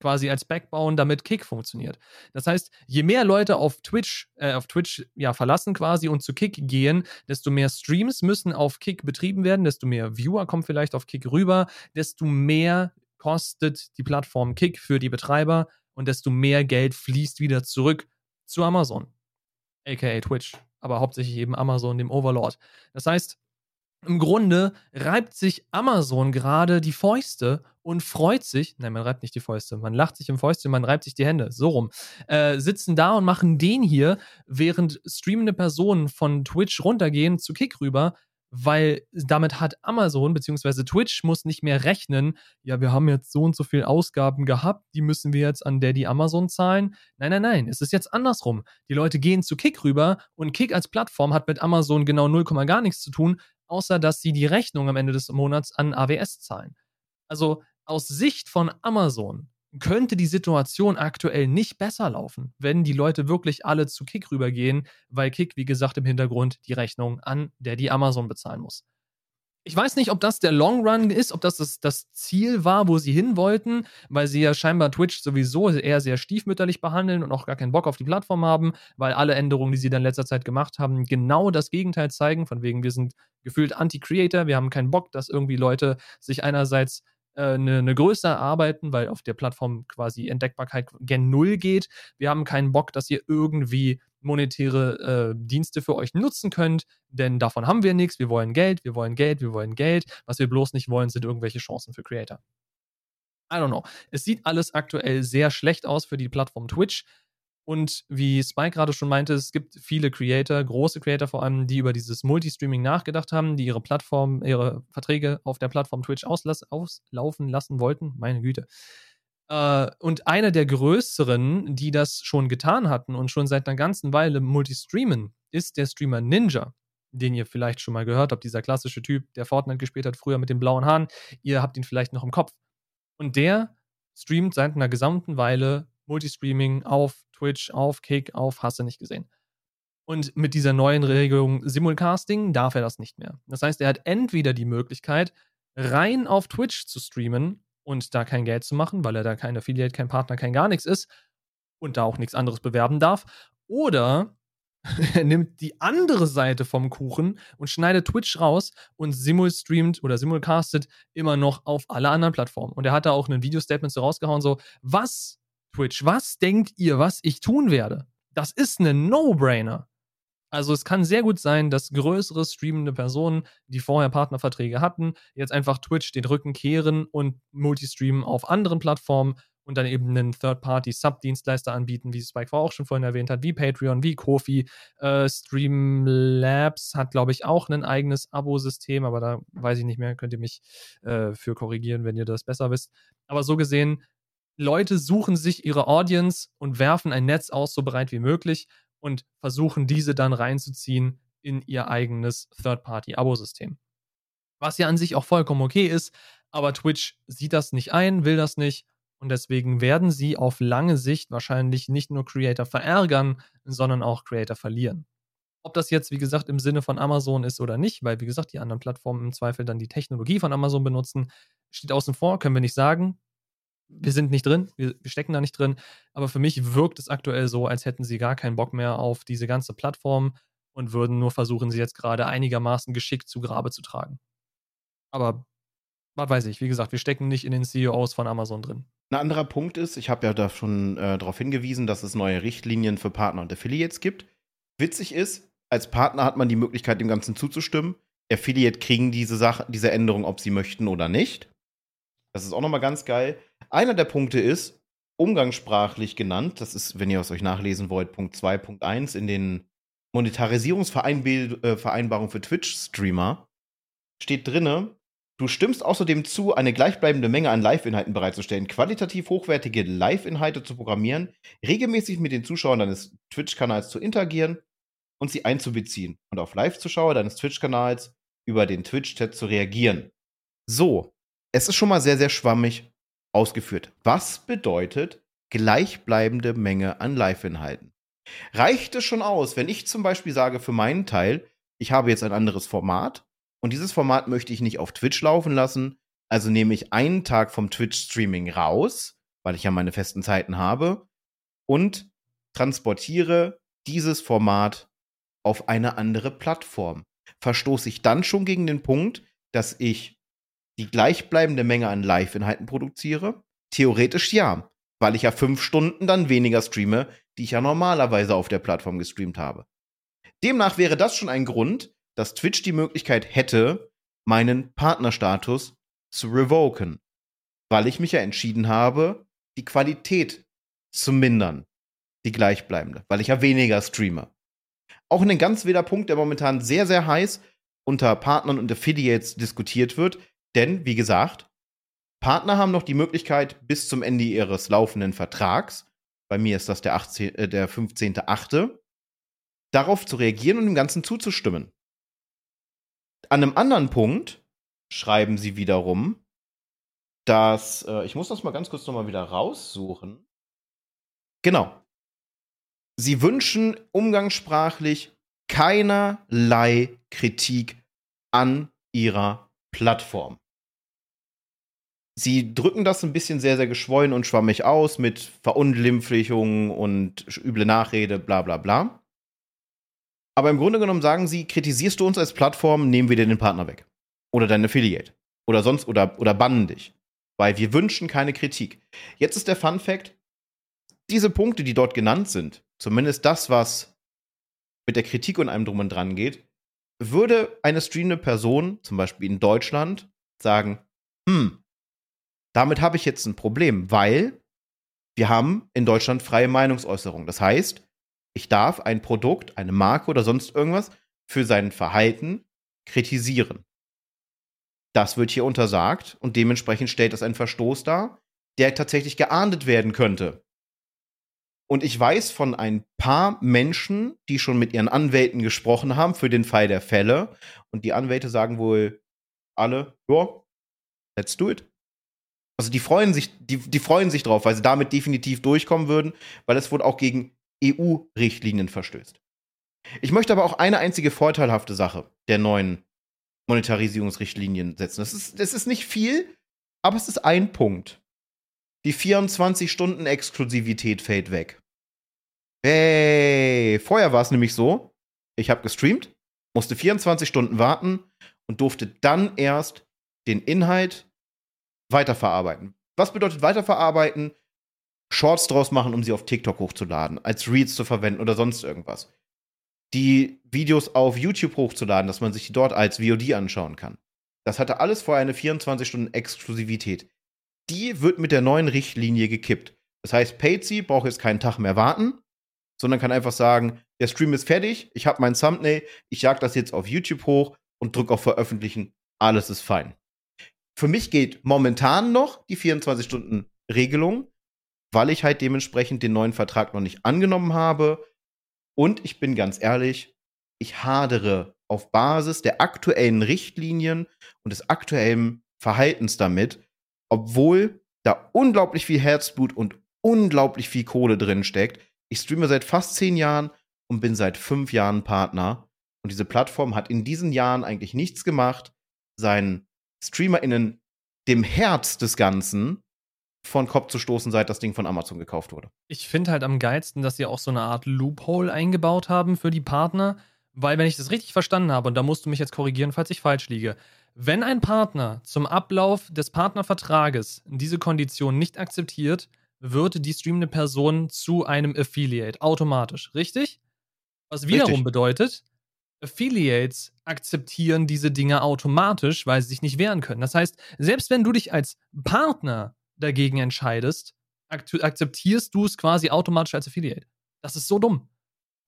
quasi als Backbone, damit Kick funktioniert. Das heißt, je mehr Leute auf Twitch, äh, auf Twitch ja verlassen quasi und zu Kick gehen, desto mehr Streams müssen auf Kick betrieben werden, desto mehr Viewer kommen vielleicht auf Kick rüber, desto mehr kostet die Plattform Kick für die Betreiber und desto mehr Geld fließt wieder zurück zu Amazon, aka Twitch, aber hauptsächlich eben Amazon, dem Overlord. Das heißt, im Grunde reibt sich Amazon gerade die Fäuste und freut sich, nein, man reibt nicht die Fäuste, man lacht sich im Fäustchen, man reibt sich die Hände, so rum, äh, sitzen da und machen den hier, während streamende Personen von Twitch runtergehen zu Kick rüber, weil damit hat Amazon bzw. Twitch muss nicht mehr rechnen, ja, wir haben jetzt so und so viel Ausgaben gehabt, die müssen wir jetzt an Daddy Amazon zahlen. Nein, nein, nein, es ist jetzt andersrum. Die Leute gehen zu Kick rüber und Kick als Plattform hat mit Amazon genau 0, gar nichts zu tun, außer dass sie die Rechnung am Ende des Monats an AWS zahlen. Also aus Sicht von Amazon könnte die Situation aktuell nicht besser laufen, wenn die Leute wirklich alle zu Kick rübergehen, weil Kick, wie gesagt, im Hintergrund die Rechnung an der die Amazon bezahlen muss. Ich weiß nicht, ob das der Long Run ist, ob das, das das Ziel war, wo sie hin wollten, weil sie ja scheinbar Twitch sowieso eher sehr stiefmütterlich behandeln und auch gar keinen Bock auf die Plattform haben, weil alle Änderungen, die sie dann in letzter Zeit gemacht haben, genau das Gegenteil zeigen. Von wegen, wir sind gefühlt Anti-Creator, wir haben keinen Bock, dass irgendwie Leute sich einerseits eine, äh, eine Größe erarbeiten, weil auf der Plattform quasi Entdeckbarkeit gen Null geht. Wir haben keinen Bock, dass ihr irgendwie monetäre äh, Dienste für euch nutzen könnt, denn davon haben wir nichts. Wir wollen Geld, wir wollen Geld, wir wollen Geld. Was wir bloß nicht wollen, sind irgendwelche Chancen für Creator. I don't know. Es sieht alles aktuell sehr schlecht aus für die Plattform Twitch. Und wie Spike gerade schon meinte, es gibt viele Creator, große Creator vor allem, die über dieses Multistreaming nachgedacht haben, die ihre Plattform, ihre Verträge auf der Plattform Twitch auslaufen lassen wollten. Meine Güte. Äh, und einer der größeren, die das schon getan hatten und schon seit einer ganzen Weile multistreamen, ist der Streamer Ninja, den ihr vielleicht schon mal gehört habt, dieser klassische Typ, der Fortnite gespielt hat, früher mit den blauen Haaren. Ihr habt ihn vielleicht noch im Kopf. Und der streamt seit einer gesamten Weile Multistreaming auf Twitch, auf Kick, auf Hasse nicht gesehen. Und mit dieser neuen Regelung Simulcasting darf er das nicht mehr. Das heißt, er hat entweder die Möglichkeit, rein auf Twitch zu streamen und da kein Geld zu machen, weil er da kein Affiliate, kein Partner, kein gar nichts ist und da auch nichts anderes bewerben darf. Oder <laughs> er nimmt die andere Seite vom Kuchen und schneidet Twitch raus und simulstreamt oder simulcastet immer noch auf alle anderen Plattformen. Und er hat da auch ein Video-Statement so rausgehauen, so, was, Twitch, was denkt ihr, was ich tun werde? Das ist ein No-Brainer. Also es kann sehr gut sein, dass größere streamende Personen, die vorher Partnerverträge hatten, jetzt einfach Twitch den Rücken kehren und Multistreamen auf anderen Plattformen und dann eben einen Third-Party-Sub-Dienstleister anbieten, wie Spike auch schon vorhin erwähnt hat, wie Patreon, wie Kofi. Äh, Streamlabs hat, glaube ich, auch ein eigenes Abo-System, aber da weiß ich nicht mehr, könnt ihr mich äh, für korrigieren, wenn ihr das besser wisst. Aber so gesehen, Leute suchen sich ihre Audience und werfen ein Netz aus, so breit wie möglich und versuchen diese dann reinzuziehen in ihr eigenes Third-Party-Abo-System. Was ja an sich auch vollkommen okay ist, aber Twitch sieht das nicht ein, will das nicht und deswegen werden sie auf lange Sicht wahrscheinlich nicht nur Creator verärgern, sondern auch Creator verlieren. Ob das jetzt, wie gesagt, im Sinne von Amazon ist oder nicht, weil, wie gesagt, die anderen Plattformen im Zweifel dann die Technologie von Amazon benutzen, steht außen vor, können wir nicht sagen. Wir sind nicht drin, wir, stecken da nicht drin. Aber für mich wirkt es aktuell so, als hätten sie gar keinen Bock mehr auf diese ganze Plattform und würden nur versuchen, sie jetzt gerade einigermaßen geschickt zu Grabe zu tragen. Aber was weiß ich, wie gesagt, wir stecken nicht in den CEOs von Amazon drin. Ein anderer Punkt ist, ich habe ja da schon äh, darauf hingewiesen, dass es neue Richtlinien für Partner und Affiliates gibt. Witzig ist, als Partner hat man die Möglichkeit, dem Ganzen zuzustimmen. Affiliate kriegen diese Sache, diese Änderung, ob sie möchten oder nicht. Das ist auch nochmal ganz geil. Einer der Punkte ist, umgangssprachlich genannt, das ist, wenn ihr es euch nachlesen wollt, Punkt 2, Punkt 1 in den Monetarisierungsvereinbarungen äh, für Twitch-Streamer, steht drinne, Du stimmst außerdem zu, eine gleichbleibende Menge an Live-Inhalten bereitzustellen, qualitativ hochwertige Live-Inhalte zu programmieren, regelmäßig mit den Zuschauern deines Twitch-Kanals zu interagieren und sie einzubeziehen und auf Live-Zuschauer deines Twitch-Kanals über den Twitch-Chat zu reagieren. So, es ist schon mal sehr, sehr schwammig ausgeführt. Was bedeutet gleichbleibende Menge an Live-Inhalten? Reicht es schon aus, wenn ich zum Beispiel sage, für meinen Teil, ich habe jetzt ein anderes Format und dieses Format möchte ich nicht auf Twitch laufen lassen. Also nehme ich einen Tag vom Twitch-Streaming raus, weil ich ja meine festen Zeiten habe, und transportiere dieses Format auf eine andere Plattform. Verstoße ich dann schon gegen den Punkt, dass ich die gleichbleibende Menge an Live-Inhalten produziere? Theoretisch ja, weil ich ja fünf Stunden dann weniger streame, die ich ja normalerweise auf der Plattform gestreamt habe. Demnach wäre das schon ein Grund, dass Twitch die Möglichkeit hätte, meinen Partnerstatus zu revoken, weil ich mich ja entschieden habe, die Qualität zu mindern, die gleichbleibende, weil ich ja weniger streame. Auch ein ganz wilder Punkt, der momentan sehr, sehr heiß unter Partnern und Affiliates diskutiert wird, denn, wie gesagt, Partner haben noch die Möglichkeit, bis zum Ende ihres laufenden Vertrags, bei mir ist das der, 18, äh, der 15.8., darauf zu reagieren und dem Ganzen zuzustimmen. An einem anderen Punkt schreiben sie wiederum, dass, äh, ich muss das mal ganz kurz nochmal wieder raussuchen. Genau. Sie wünschen umgangssprachlich keinerlei Kritik an ihrer Plattform. Sie drücken das ein bisschen sehr, sehr geschwollen und schwammig aus mit Verunglimpflichungen und üble Nachrede, bla bla bla. Aber im Grunde genommen sagen sie, kritisierst du uns als Plattform, nehmen wir dir den Partner weg. Oder dein Affiliate. Oder sonst, oder, oder bannen dich. Weil wir wünschen keine Kritik. Jetzt ist der Fun Fact, diese Punkte, die dort genannt sind, zumindest das, was mit der Kritik und einem drum und dran geht, würde eine streamende Person, zum Beispiel in Deutschland, sagen, hm, damit habe ich jetzt ein Problem, weil wir haben in Deutschland freie Meinungsäußerung. Das heißt, ich darf ein Produkt, eine Marke oder sonst irgendwas für sein Verhalten kritisieren. Das wird hier untersagt und dementsprechend stellt das einen Verstoß dar, der tatsächlich geahndet werden könnte. Und ich weiß von ein paar Menschen, die schon mit ihren Anwälten gesprochen haben für den Fall der Fälle. Und die Anwälte sagen wohl alle, ja, let's do it. Also die freuen sich, die, die freuen sich drauf, weil sie damit definitiv durchkommen würden, weil es wohl auch gegen EU-Richtlinien verstößt. Ich möchte aber auch eine einzige vorteilhafte Sache der neuen Monetarisierungsrichtlinien setzen. Das ist, das ist nicht viel, aber es ist ein Punkt. Die 24-Stunden-Exklusivität fällt weg. Hey, vorher war es nämlich so, ich habe gestreamt, musste 24 Stunden warten und durfte dann erst den Inhalt weiterverarbeiten. Was bedeutet weiterverarbeiten? Shorts draus machen, um sie auf TikTok hochzuladen, als Reads zu verwenden oder sonst irgendwas. Die Videos auf YouTube hochzuladen, dass man sich die dort als VOD anschauen kann. Das hatte alles vorher eine 24-Stunden-Exklusivität. Die wird mit der neuen Richtlinie gekippt. Das heißt, Patsy braucht jetzt keinen Tag mehr warten, sondern kann einfach sagen, der Stream ist fertig, ich habe mein Thumbnail, ich jag das jetzt auf YouTube hoch und drücke auf Veröffentlichen. Alles ist fein. Für mich geht momentan noch die 24-Stunden-Regelung, weil ich halt dementsprechend den neuen Vertrag noch nicht angenommen habe. Und ich bin ganz ehrlich, ich hadere auf Basis der aktuellen Richtlinien und des aktuellen Verhaltens damit, obwohl da unglaublich viel Herzblut und unglaublich viel Kohle drin steckt. Ich streame seit fast zehn Jahren und bin seit fünf Jahren Partner. Und diese Plattform hat in diesen Jahren eigentlich nichts gemacht, seinen StreamerInnen dem Herz des Ganzen von Kopf zu stoßen, seit das Ding von Amazon gekauft wurde. Ich finde halt am geilsten, dass sie auch so eine Art Loophole eingebaut haben für die Partner, weil wenn ich das richtig verstanden habe, und da musst du mich jetzt korrigieren, falls ich falsch liege, wenn ein Partner zum Ablauf des Partnervertrages diese Kondition nicht akzeptiert, wird die streamende Person zu einem Affiliate automatisch, richtig? Was wiederum richtig. bedeutet, Affiliates akzeptieren diese Dinge automatisch, weil sie sich nicht wehren können. Das heißt, selbst wenn du dich als Partner dagegen entscheidest, akzeptierst du es quasi automatisch als Affiliate. Das ist so dumm.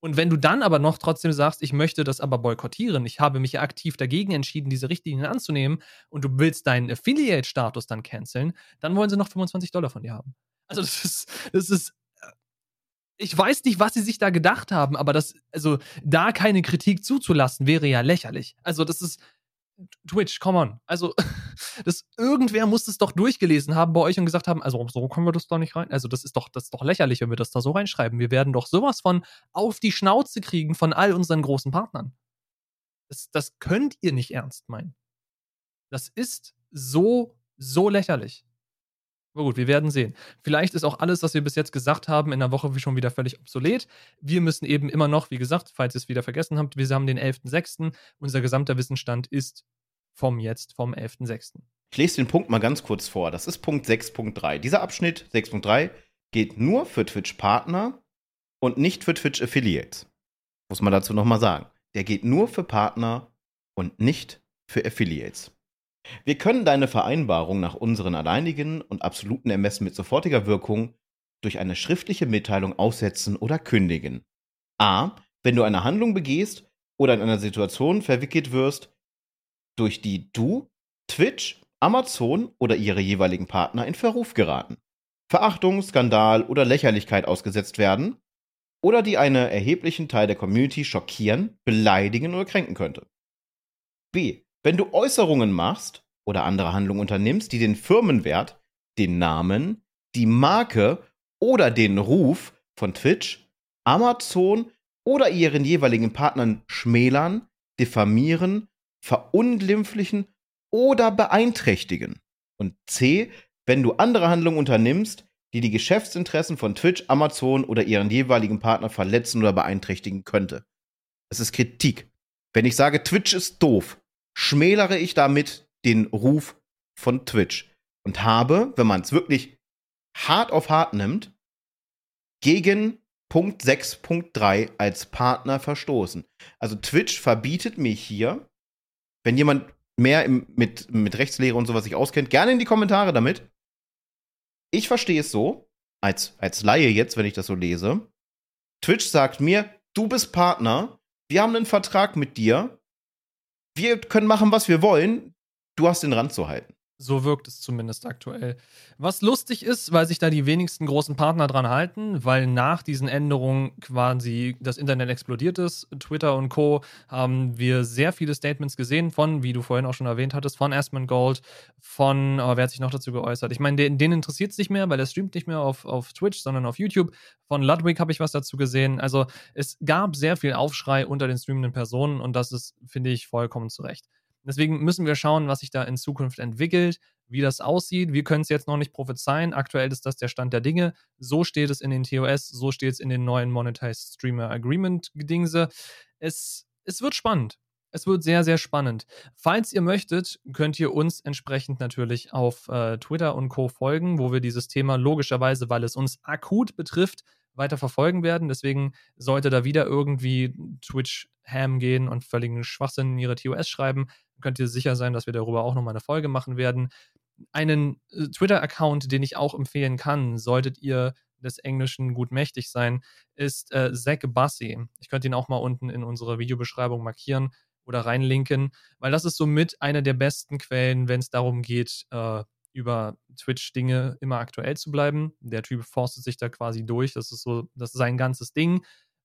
Und wenn du dann aber noch trotzdem sagst, ich möchte das aber boykottieren, ich habe mich ja aktiv dagegen entschieden, diese Richtlinien anzunehmen und du willst deinen Affiliate-Status dann canceln, dann wollen sie noch 25 Dollar von dir haben. Also das ist, das ist ich weiß nicht, was sie sich da gedacht haben, aber das, also da keine Kritik zuzulassen, wäre ja lächerlich. Also das ist Twitch, come on. Also, <laughs> das, irgendwer muss es doch durchgelesen haben bei euch und gesagt haben, also so können wir das doch nicht rein. Also, das ist doch, das ist doch lächerlich, wenn wir das da so reinschreiben. Wir werden doch sowas von auf die Schnauze kriegen von all unseren großen Partnern. Das, das könnt ihr nicht ernst meinen. Das ist so, so lächerlich. Aber gut, wir werden sehen. Vielleicht ist auch alles, was wir bis jetzt gesagt haben, in der Woche schon wieder völlig obsolet. Wir müssen eben immer noch, wie gesagt, falls ihr es wieder vergessen habt, wir haben den 11.06. Unser gesamter Wissensstand ist vom jetzt, vom 11.06. Ich lese den Punkt mal ganz kurz vor. Das ist Punkt 6.3. Dieser Abschnitt 6.3 geht nur für Twitch-Partner und nicht für Twitch-Affiliates. Muss man dazu nochmal sagen. Der geht nur für Partner und nicht für Affiliates. Wir können deine Vereinbarung nach unseren alleinigen und absoluten Ermessen mit sofortiger Wirkung durch eine schriftliche Mitteilung aussetzen oder kündigen. A. Wenn du eine Handlung begehst oder in einer Situation verwickelt wirst, durch die du, Twitch, Amazon oder ihre jeweiligen Partner in Verruf geraten, Verachtung, Skandal oder Lächerlichkeit ausgesetzt werden oder die einen erheblichen Teil der Community schockieren, beleidigen oder kränken könnte. B. Wenn du Äußerungen machst oder andere Handlungen unternimmst, die den Firmenwert, den Namen, die Marke oder den Ruf von Twitch, Amazon oder ihren jeweiligen Partnern schmälern, diffamieren, verunglimpflichen oder beeinträchtigen. Und C, wenn du andere Handlungen unternimmst, die die Geschäftsinteressen von Twitch, Amazon oder ihren jeweiligen Partner verletzen oder beeinträchtigen könnte. Es ist Kritik. Wenn ich sage, Twitch ist doof, schmälere ich damit den Ruf von Twitch und habe, wenn man es wirklich hart auf hart nimmt, gegen Punkt 6.3 als Partner verstoßen. Also Twitch verbietet mir hier, wenn jemand mehr im, mit, mit Rechtslehre und sowas sich auskennt, gerne in die Kommentare damit. Ich verstehe es so, als, als Laie jetzt, wenn ich das so lese. Twitch sagt mir, du bist Partner, wir haben einen Vertrag mit dir, wir können machen, was wir wollen, du hast den Rand zu halten. So wirkt es zumindest aktuell. Was lustig ist, weil sich da die wenigsten großen Partner dran halten, weil nach diesen Änderungen quasi das Internet explodiert ist. Twitter und Co. haben wir sehr viele Statements gesehen von, wie du vorhin auch schon erwähnt hattest, von Asmund Gold, von, oh, wer hat sich noch dazu geäußert? Ich meine, den, den interessiert es nicht mehr, weil er streamt nicht mehr auf, auf Twitch, sondern auf YouTube. Von Ludwig habe ich was dazu gesehen. Also es gab sehr viel Aufschrei unter den streamenden Personen und das ist, finde ich, vollkommen zu Recht. Deswegen müssen wir schauen, was sich da in Zukunft entwickelt, wie das aussieht. Wir können es jetzt noch nicht prophezeien. Aktuell ist das der Stand der Dinge. So steht es in den TOS, so steht es in den neuen Monetized Streamer Agreement Gedingse. Es, es wird spannend. Es wird sehr, sehr spannend. Falls ihr möchtet, könnt ihr uns entsprechend natürlich auf äh, Twitter und Co. folgen, wo wir dieses Thema logischerweise, weil es uns akut betrifft, weiter verfolgen werden. Deswegen sollte da wieder irgendwie Twitch Ham gehen und völligen Schwachsinn in ihre TOS schreiben, könnt ihr sicher sein, dass wir darüber auch nochmal eine Folge machen werden. Einen äh, Twitter-Account, den ich auch empfehlen kann, solltet ihr des Englischen gut mächtig sein, ist äh, Zach Bussy. Ich könnte ihn auch mal unten in unsere Videobeschreibung markieren oder reinlinken, weil das ist somit eine der besten Quellen, wenn es darum geht, äh, über Twitch-Dinge immer aktuell zu bleiben. Der Typ forstet sich da quasi durch. Das ist so, das ist sein ganzes Ding.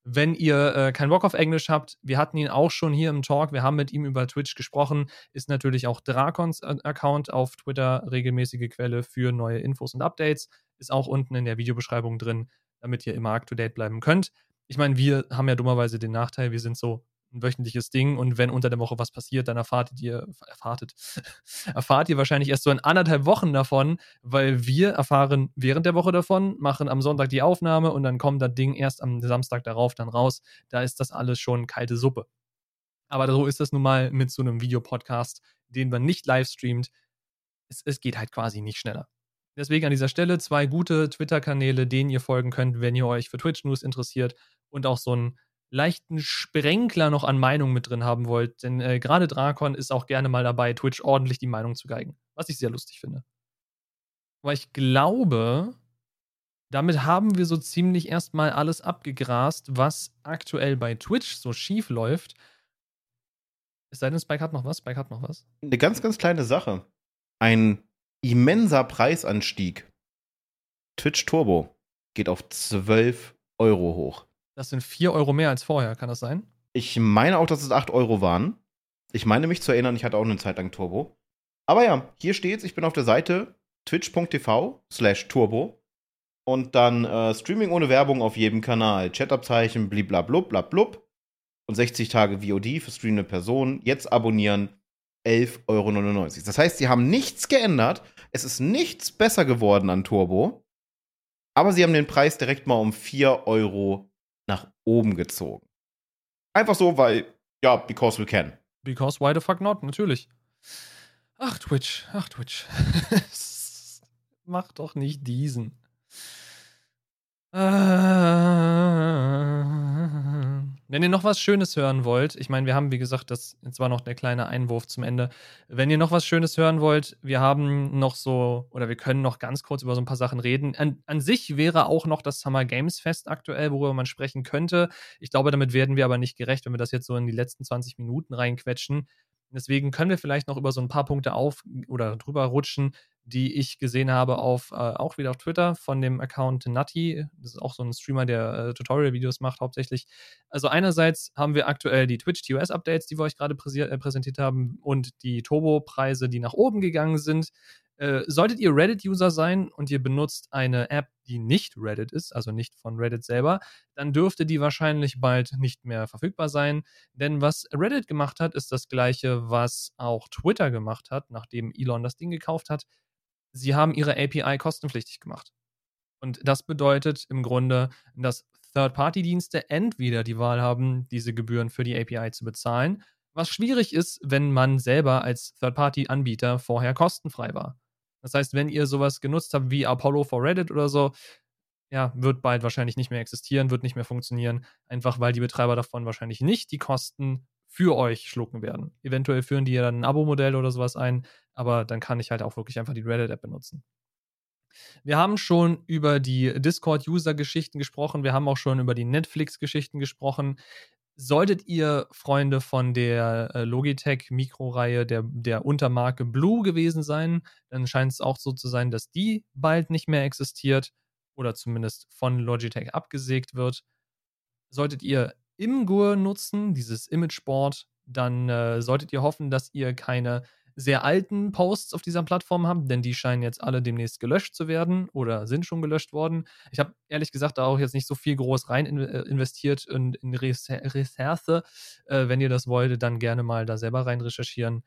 Wenn ihr äh, keinen Bock auf Englisch habt, wir hatten ihn auch schon hier im Talk, wir haben mit ihm über Twitch gesprochen, ist natürlich auch Drakons äh, Account auf Twitter regelmäßige Quelle für neue Infos und Updates, ist auch unten in der Videobeschreibung drin, damit ihr immer up to date bleiben könnt. Ich meine, wir haben ja dummerweise den Nachteil, wir sind so ein wöchentliches Ding und wenn unter der Woche was passiert, dann erfahrt ihr, erfahrtet, <laughs> erfahrt ihr wahrscheinlich erst so in anderthalb Wochen davon, weil wir erfahren während der Woche davon, machen am Sonntag die Aufnahme und dann kommt das Ding erst am Samstag darauf dann raus. Da ist das alles schon kalte Suppe. Aber so ist das nun mal mit so einem Videopodcast, den man nicht live streamt. Es, es geht halt quasi nicht schneller. Deswegen an dieser Stelle zwei gute Twitter-Kanäle, denen ihr folgen könnt, wenn ihr euch für Twitch News interessiert und auch so ein leichten Sprenkler noch an Meinung mit drin haben wollt. Denn äh, gerade Drakon ist auch gerne mal dabei, Twitch ordentlich die Meinung zu geigen. Was ich sehr lustig finde. Aber ich glaube, damit haben wir so ziemlich erstmal alles abgegrast, was aktuell bei Twitch so schief läuft. Es sei denn, Spike hat noch was. Spike hat noch was. Eine ganz, ganz kleine Sache. Ein immenser Preisanstieg. Twitch Turbo geht auf 12 Euro hoch. Das sind 4 Euro mehr als vorher, kann das sein? Ich meine auch, dass es 8 Euro waren. Ich meine mich zu erinnern, ich hatte auch eine Zeit lang Turbo. Aber ja, hier steht's, ich bin auf der Seite twitch.tv slash turbo und dann äh, Streaming ohne Werbung auf jedem Kanal, Chatabzeichen, bliblablub, blablub und 60 Tage VOD für streamende Personen. Jetzt abonnieren 11,99 Euro. Das heißt, sie haben nichts geändert. Es ist nichts besser geworden an Turbo. Aber sie haben den Preis direkt mal um 4 Euro nach oben gezogen. Einfach so, weil, ja, because we can. Because why the fuck not, natürlich. Ach, Twitch, ach, Twitch. <laughs> Mach doch nicht diesen. Äh, wenn ihr noch was Schönes hören wollt, ich meine, wir haben, wie gesagt, das jetzt war noch der kleine Einwurf zum Ende. Wenn ihr noch was Schönes hören wollt, wir haben noch so, oder wir können noch ganz kurz über so ein paar Sachen reden. An, an sich wäre auch noch das Summer Games Fest aktuell, worüber man sprechen könnte. Ich glaube, damit werden wir aber nicht gerecht, wenn wir das jetzt so in die letzten 20 Minuten reinquetschen. Deswegen können wir vielleicht noch über so ein paar Punkte auf oder drüber rutschen, die ich gesehen habe auf, äh, auch wieder auf Twitter von dem Account Nutty. Das ist auch so ein Streamer, der äh, Tutorial-Videos macht hauptsächlich. Also einerseits haben wir aktuell die Twitch TOS-Updates, die wir euch gerade äh, präsentiert haben und die Turbo-Preise, die nach oben gegangen sind. Äh, solltet ihr Reddit-User sein und ihr benutzt eine App, die nicht Reddit ist, also nicht von Reddit selber, dann dürfte die wahrscheinlich bald nicht mehr verfügbar sein. Denn was Reddit gemacht hat, ist das gleiche, was auch Twitter gemacht hat, nachdem Elon das Ding gekauft hat sie haben ihre API kostenpflichtig gemacht. Und das bedeutet im Grunde, dass Third-Party-Dienste entweder die Wahl haben, diese Gebühren für die API zu bezahlen, was schwierig ist, wenn man selber als Third-Party-Anbieter vorher kostenfrei war. Das heißt, wenn ihr sowas genutzt habt wie Apollo for Reddit oder so, ja, wird bald wahrscheinlich nicht mehr existieren, wird nicht mehr funktionieren, einfach weil die Betreiber davon wahrscheinlich nicht die Kosten für euch schlucken werden. Eventuell führen die ja dann ein Abo-Modell oder sowas ein, aber dann kann ich halt auch wirklich einfach die Reddit-App benutzen. Wir haben schon über die Discord-User-Geschichten gesprochen, wir haben auch schon über die Netflix-Geschichten gesprochen. Solltet ihr Freunde von der äh, Logitech Mikroreihe der, der Untermarke Blue gewesen sein, dann scheint es auch so zu sein, dass die bald nicht mehr existiert oder zumindest von Logitech abgesägt wird. Solltet ihr Imgur nutzen, dieses Imageboard, dann äh, solltet ihr hoffen, dass ihr keine sehr alten Posts auf dieser Plattform habt, denn die scheinen jetzt alle demnächst gelöscht zu werden oder sind schon gelöscht worden. Ich habe ehrlich gesagt da auch jetzt nicht so viel groß rein äh, investiert in, in Recherche. Äh, wenn ihr das wollt, dann gerne mal da selber rein recherchieren.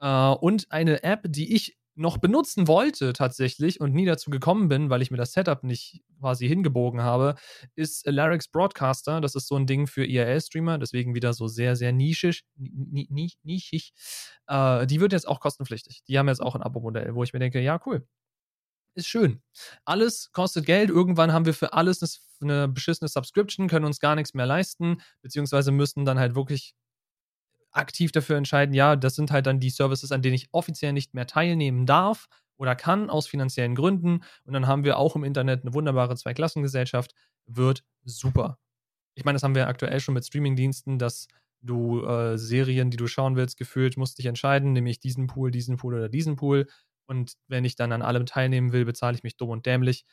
Äh, und eine App, die ich noch benutzen wollte tatsächlich und nie dazu gekommen bin, weil ich mir das Setup nicht quasi hingebogen habe, ist Larix Broadcaster. Das ist so ein Ding für IRL-Streamer, deswegen wieder so sehr, sehr nischig. nischig. Äh, die wird jetzt auch kostenpflichtig. Die haben jetzt auch ein Abo-Modell, wo ich mir denke, ja, cool. Ist schön. Alles kostet Geld. Irgendwann haben wir für alles eine beschissene Subscription, können uns gar nichts mehr leisten, beziehungsweise müssen dann halt wirklich aktiv dafür entscheiden, ja, das sind halt dann die Services, an denen ich offiziell nicht mehr teilnehmen darf oder kann aus finanziellen Gründen. Und dann haben wir auch im Internet eine wunderbare Zweiklassengesellschaft. Wird super. Ich meine, das haben wir aktuell schon mit Streamingdiensten, dass du äh, Serien, die du schauen willst, gefühlt musst dich entscheiden, nämlich diesen Pool, diesen Pool oder diesen Pool. Und wenn ich dann an allem teilnehmen will, bezahle ich mich dumm und dämlich.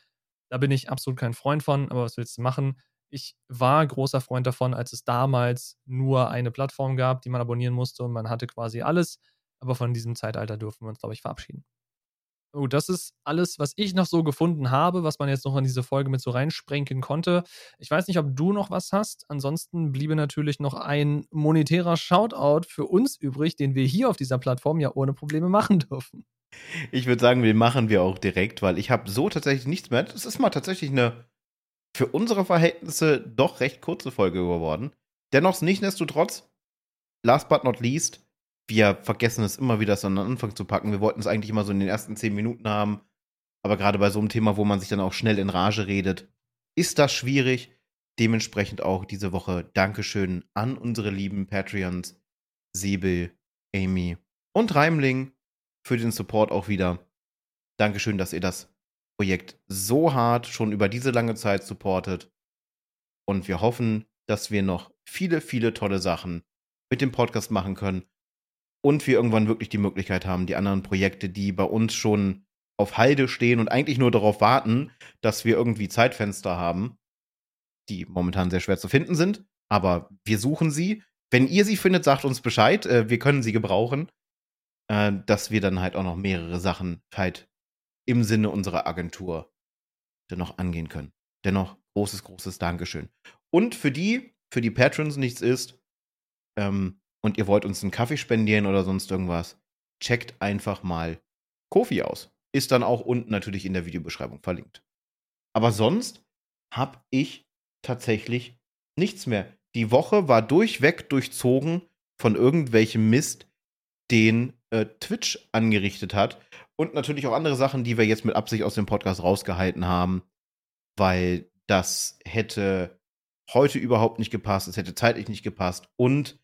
Da bin ich absolut kein Freund von, aber was willst du machen? Ich war großer Freund davon, als es damals nur eine Plattform gab, die man abonnieren musste und man hatte quasi alles. Aber von diesem Zeitalter dürfen wir uns, glaube ich, verabschieden. Oh, das ist alles, was ich noch so gefunden habe, was man jetzt noch in diese Folge mit so reinsprenken konnte. Ich weiß nicht, ob du noch was hast. Ansonsten bliebe natürlich noch ein monetärer Shoutout für uns übrig, den wir hier auf dieser Plattform ja ohne Probleme machen dürfen. Ich würde sagen, den machen wir auch direkt, weil ich habe so tatsächlich nichts mehr. Das ist mal tatsächlich eine für unsere Verhältnisse doch recht kurze Folge geworden. Dennoch nichtsdestotrotz, last but not least, wir vergessen es immer wieder, es an den Anfang zu packen. Wir wollten es eigentlich immer so in den ersten zehn Minuten haben. Aber gerade bei so einem Thema, wo man sich dann auch schnell in Rage redet, ist das schwierig. Dementsprechend auch diese Woche Dankeschön an unsere lieben Patreons, Säbel, Amy und Reimling für den Support auch wieder. Dankeschön, dass ihr das Projekt so hart schon über diese lange Zeit supportet. Und wir hoffen, dass wir noch viele, viele tolle Sachen mit dem Podcast machen können. Und wir irgendwann wirklich die Möglichkeit haben, die anderen Projekte, die bei uns schon auf Halde stehen und eigentlich nur darauf warten, dass wir irgendwie Zeitfenster haben, die momentan sehr schwer zu finden sind. Aber wir suchen sie. Wenn ihr sie findet, sagt uns Bescheid. Äh, wir können sie gebrauchen. Äh, dass wir dann halt auch noch mehrere Sachen halt im Sinne unserer Agentur dennoch angehen können. Dennoch großes, großes Dankeschön. Und für die, für die Patrons nichts ist, ähm, und ihr wollt uns einen Kaffee spendieren oder sonst irgendwas, checkt einfach mal Kofi aus. Ist dann auch unten natürlich in der Videobeschreibung verlinkt. Aber sonst habe ich tatsächlich nichts mehr. Die Woche war durchweg durchzogen von irgendwelchem Mist, den äh, Twitch angerichtet hat. Und natürlich auch andere Sachen, die wir jetzt mit Absicht aus dem Podcast rausgehalten haben, weil das hätte heute überhaupt nicht gepasst, es hätte zeitlich nicht gepasst und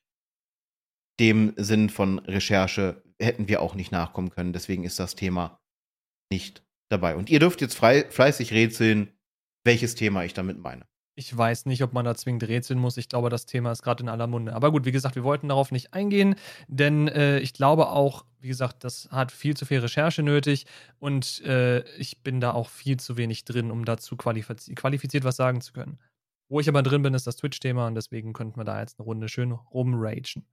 dem Sinn von Recherche hätten wir auch nicht nachkommen können. Deswegen ist das Thema nicht dabei. Und ihr dürft jetzt frei, fleißig rätseln, welches Thema ich damit meine. Ich weiß nicht, ob man da zwingend rätseln muss. Ich glaube, das Thema ist gerade in aller Munde. Aber gut, wie gesagt, wir wollten darauf nicht eingehen, denn äh, ich glaube auch, wie gesagt, das hat viel zu viel Recherche nötig und äh, ich bin da auch viel zu wenig drin, um dazu qualifiz qualifiziert was sagen zu können. Wo ich aber drin bin, ist das Twitch-Thema und deswegen könnten wir da jetzt eine Runde schön rumragen.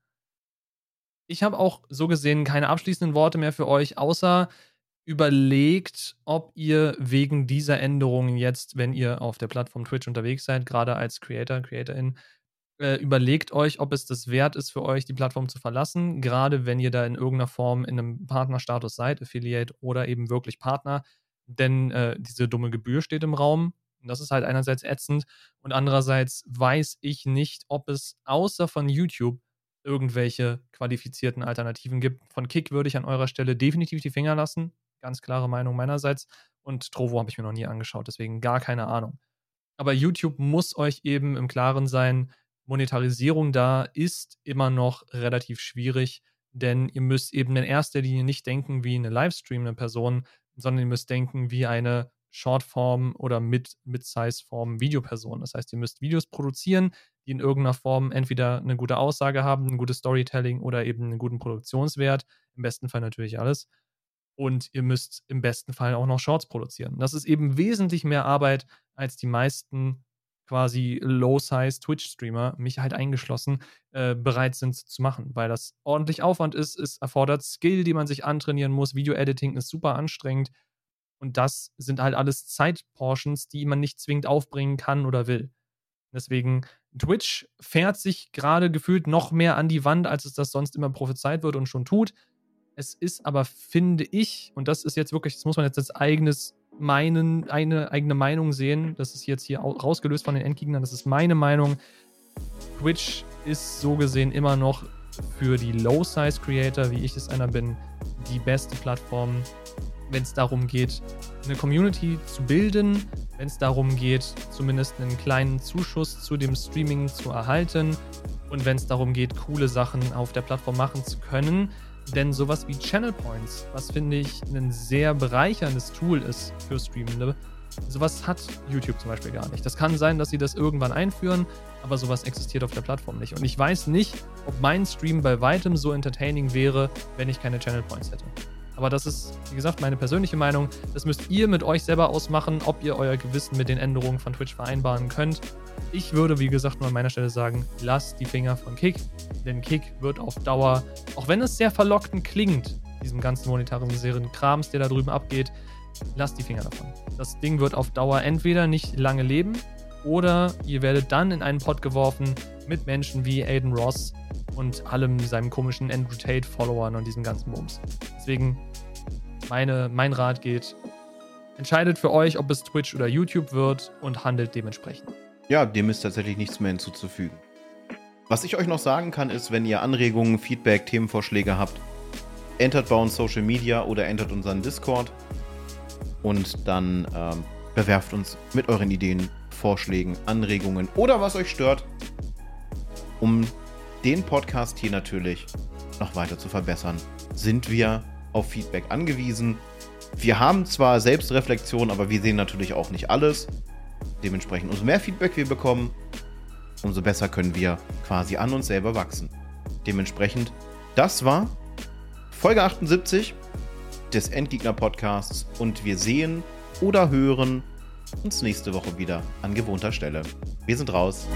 Ich habe auch so gesehen keine abschließenden Worte mehr für euch, außer überlegt, ob ihr wegen dieser Änderungen jetzt, wenn ihr auf der Plattform Twitch unterwegs seid, gerade als Creator, Creatorin, äh, überlegt euch, ob es das wert ist für euch, die Plattform zu verlassen, gerade wenn ihr da in irgendeiner Form in einem Partnerstatus seid, Affiliate oder eben wirklich Partner, denn äh, diese dumme Gebühr steht im Raum. Das ist halt einerseits ätzend und andererseits weiß ich nicht, ob es außer von YouTube irgendwelche qualifizierten Alternativen gibt. Von Kick würde ich an eurer Stelle definitiv die Finger lassen. Ganz klare Meinung meinerseits. Und Trovo habe ich mir noch nie angeschaut, deswegen gar keine Ahnung. Aber YouTube muss euch eben im Klaren sein, Monetarisierung da ist immer noch relativ schwierig, denn ihr müsst eben in erster Linie nicht denken wie eine Livestream, eine Person, sondern ihr müsst denken wie eine Shortform oder Mid-Size-Form Videoperson. Das heißt, ihr müsst Videos produzieren, die in irgendeiner Form entweder eine gute Aussage haben, ein gutes Storytelling oder eben einen guten Produktionswert. Im besten Fall natürlich alles. Und ihr müsst im besten Fall auch noch Shorts produzieren. Das ist eben wesentlich mehr Arbeit, als die meisten quasi Low-Size Twitch-Streamer, mich halt eingeschlossen, äh, bereit sind zu machen, weil das ordentlich Aufwand ist. Es erfordert Skill, die man sich antrainieren muss. Video-Editing ist super anstrengend. Und das sind halt alles Zeitportions, die man nicht zwingend aufbringen kann oder will. Deswegen, Twitch fährt sich gerade gefühlt noch mehr an die Wand, als es das sonst immer prophezeit wird und schon tut. Es ist aber, finde ich, und das ist jetzt wirklich, das muss man jetzt als eigenes meinen, eine eigene Meinung sehen. Das ist jetzt hier rausgelöst von den Endgegnern. Das ist meine Meinung. Twitch ist so gesehen immer noch für die Low-Size-Creator, wie ich es einer bin, die beste Plattform, wenn es darum geht, eine Community zu bilden, wenn es darum geht, zumindest einen kleinen Zuschuss zu dem Streaming zu erhalten und wenn es darum geht, coole Sachen auf der Plattform machen zu können. Denn sowas wie Channel Points, was finde ich ein sehr bereicherndes Tool ist für Streamende, sowas hat YouTube zum Beispiel gar nicht. Das kann sein, dass sie das irgendwann einführen, aber sowas existiert auf der Plattform nicht. Und ich weiß nicht, ob mein Stream bei weitem so entertaining wäre, wenn ich keine Channel Points hätte. Aber das ist, wie gesagt, meine persönliche Meinung. Das müsst ihr mit euch selber ausmachen, ob ihr euer Gewissen mit den Änderungen von Twitch vereinbaren könnt. Ich würde, wie gesagt, nur an meiner Stelle sagen, lasst die Finger von Kick, denn Kick wird auf Dauer, auch wenn es sehr verlockend klingt, diesem ganzen monetarisieren Krams, der da drüben abgeht, lasst die Finger davon. Das Ding wird auf Dauer entweder nicht lange leben oder ihr werdet dann in einen Pot geworfen mit Menschen wie Aiden Ross und allem seinem komischen Andrew Tate-Followern und diesem ganzen Bums. Deswegen, meine, mein Rat geht, entscheidet für euch, ob es Twitch oder YouTube wird und handelt dementsprechend. Ja, dem ist tatsächlich nichts mehr hinzuzufügen. Was ich euch noch sagen kann, ist, wenn ihr Anregungen, Feedback, Themenvorschläge habt, entert bei uns Social Media oder entert unseren Discord und dann ähm, bewerft uns mit euren Ideen, Vorschlägen, Anregungen oder was euch stört, um den Podcast hier natürlich noch weiter zu verbessern, sind wir auf Feedback angewiesen. Wir haben zwar Selbstreflexion, aber wir sehen natürlich auch nicht alles. Dementsprechend, umso mehr Feedback wir bekommen, umso besser können wir quasi an uns selber wachsen. Dementsprechend, das war Folge 78 des Endgegner Podcasts und wir sehen oder hören uns nächste Woche wieder an gewohnter Stelle. Wir sind raus.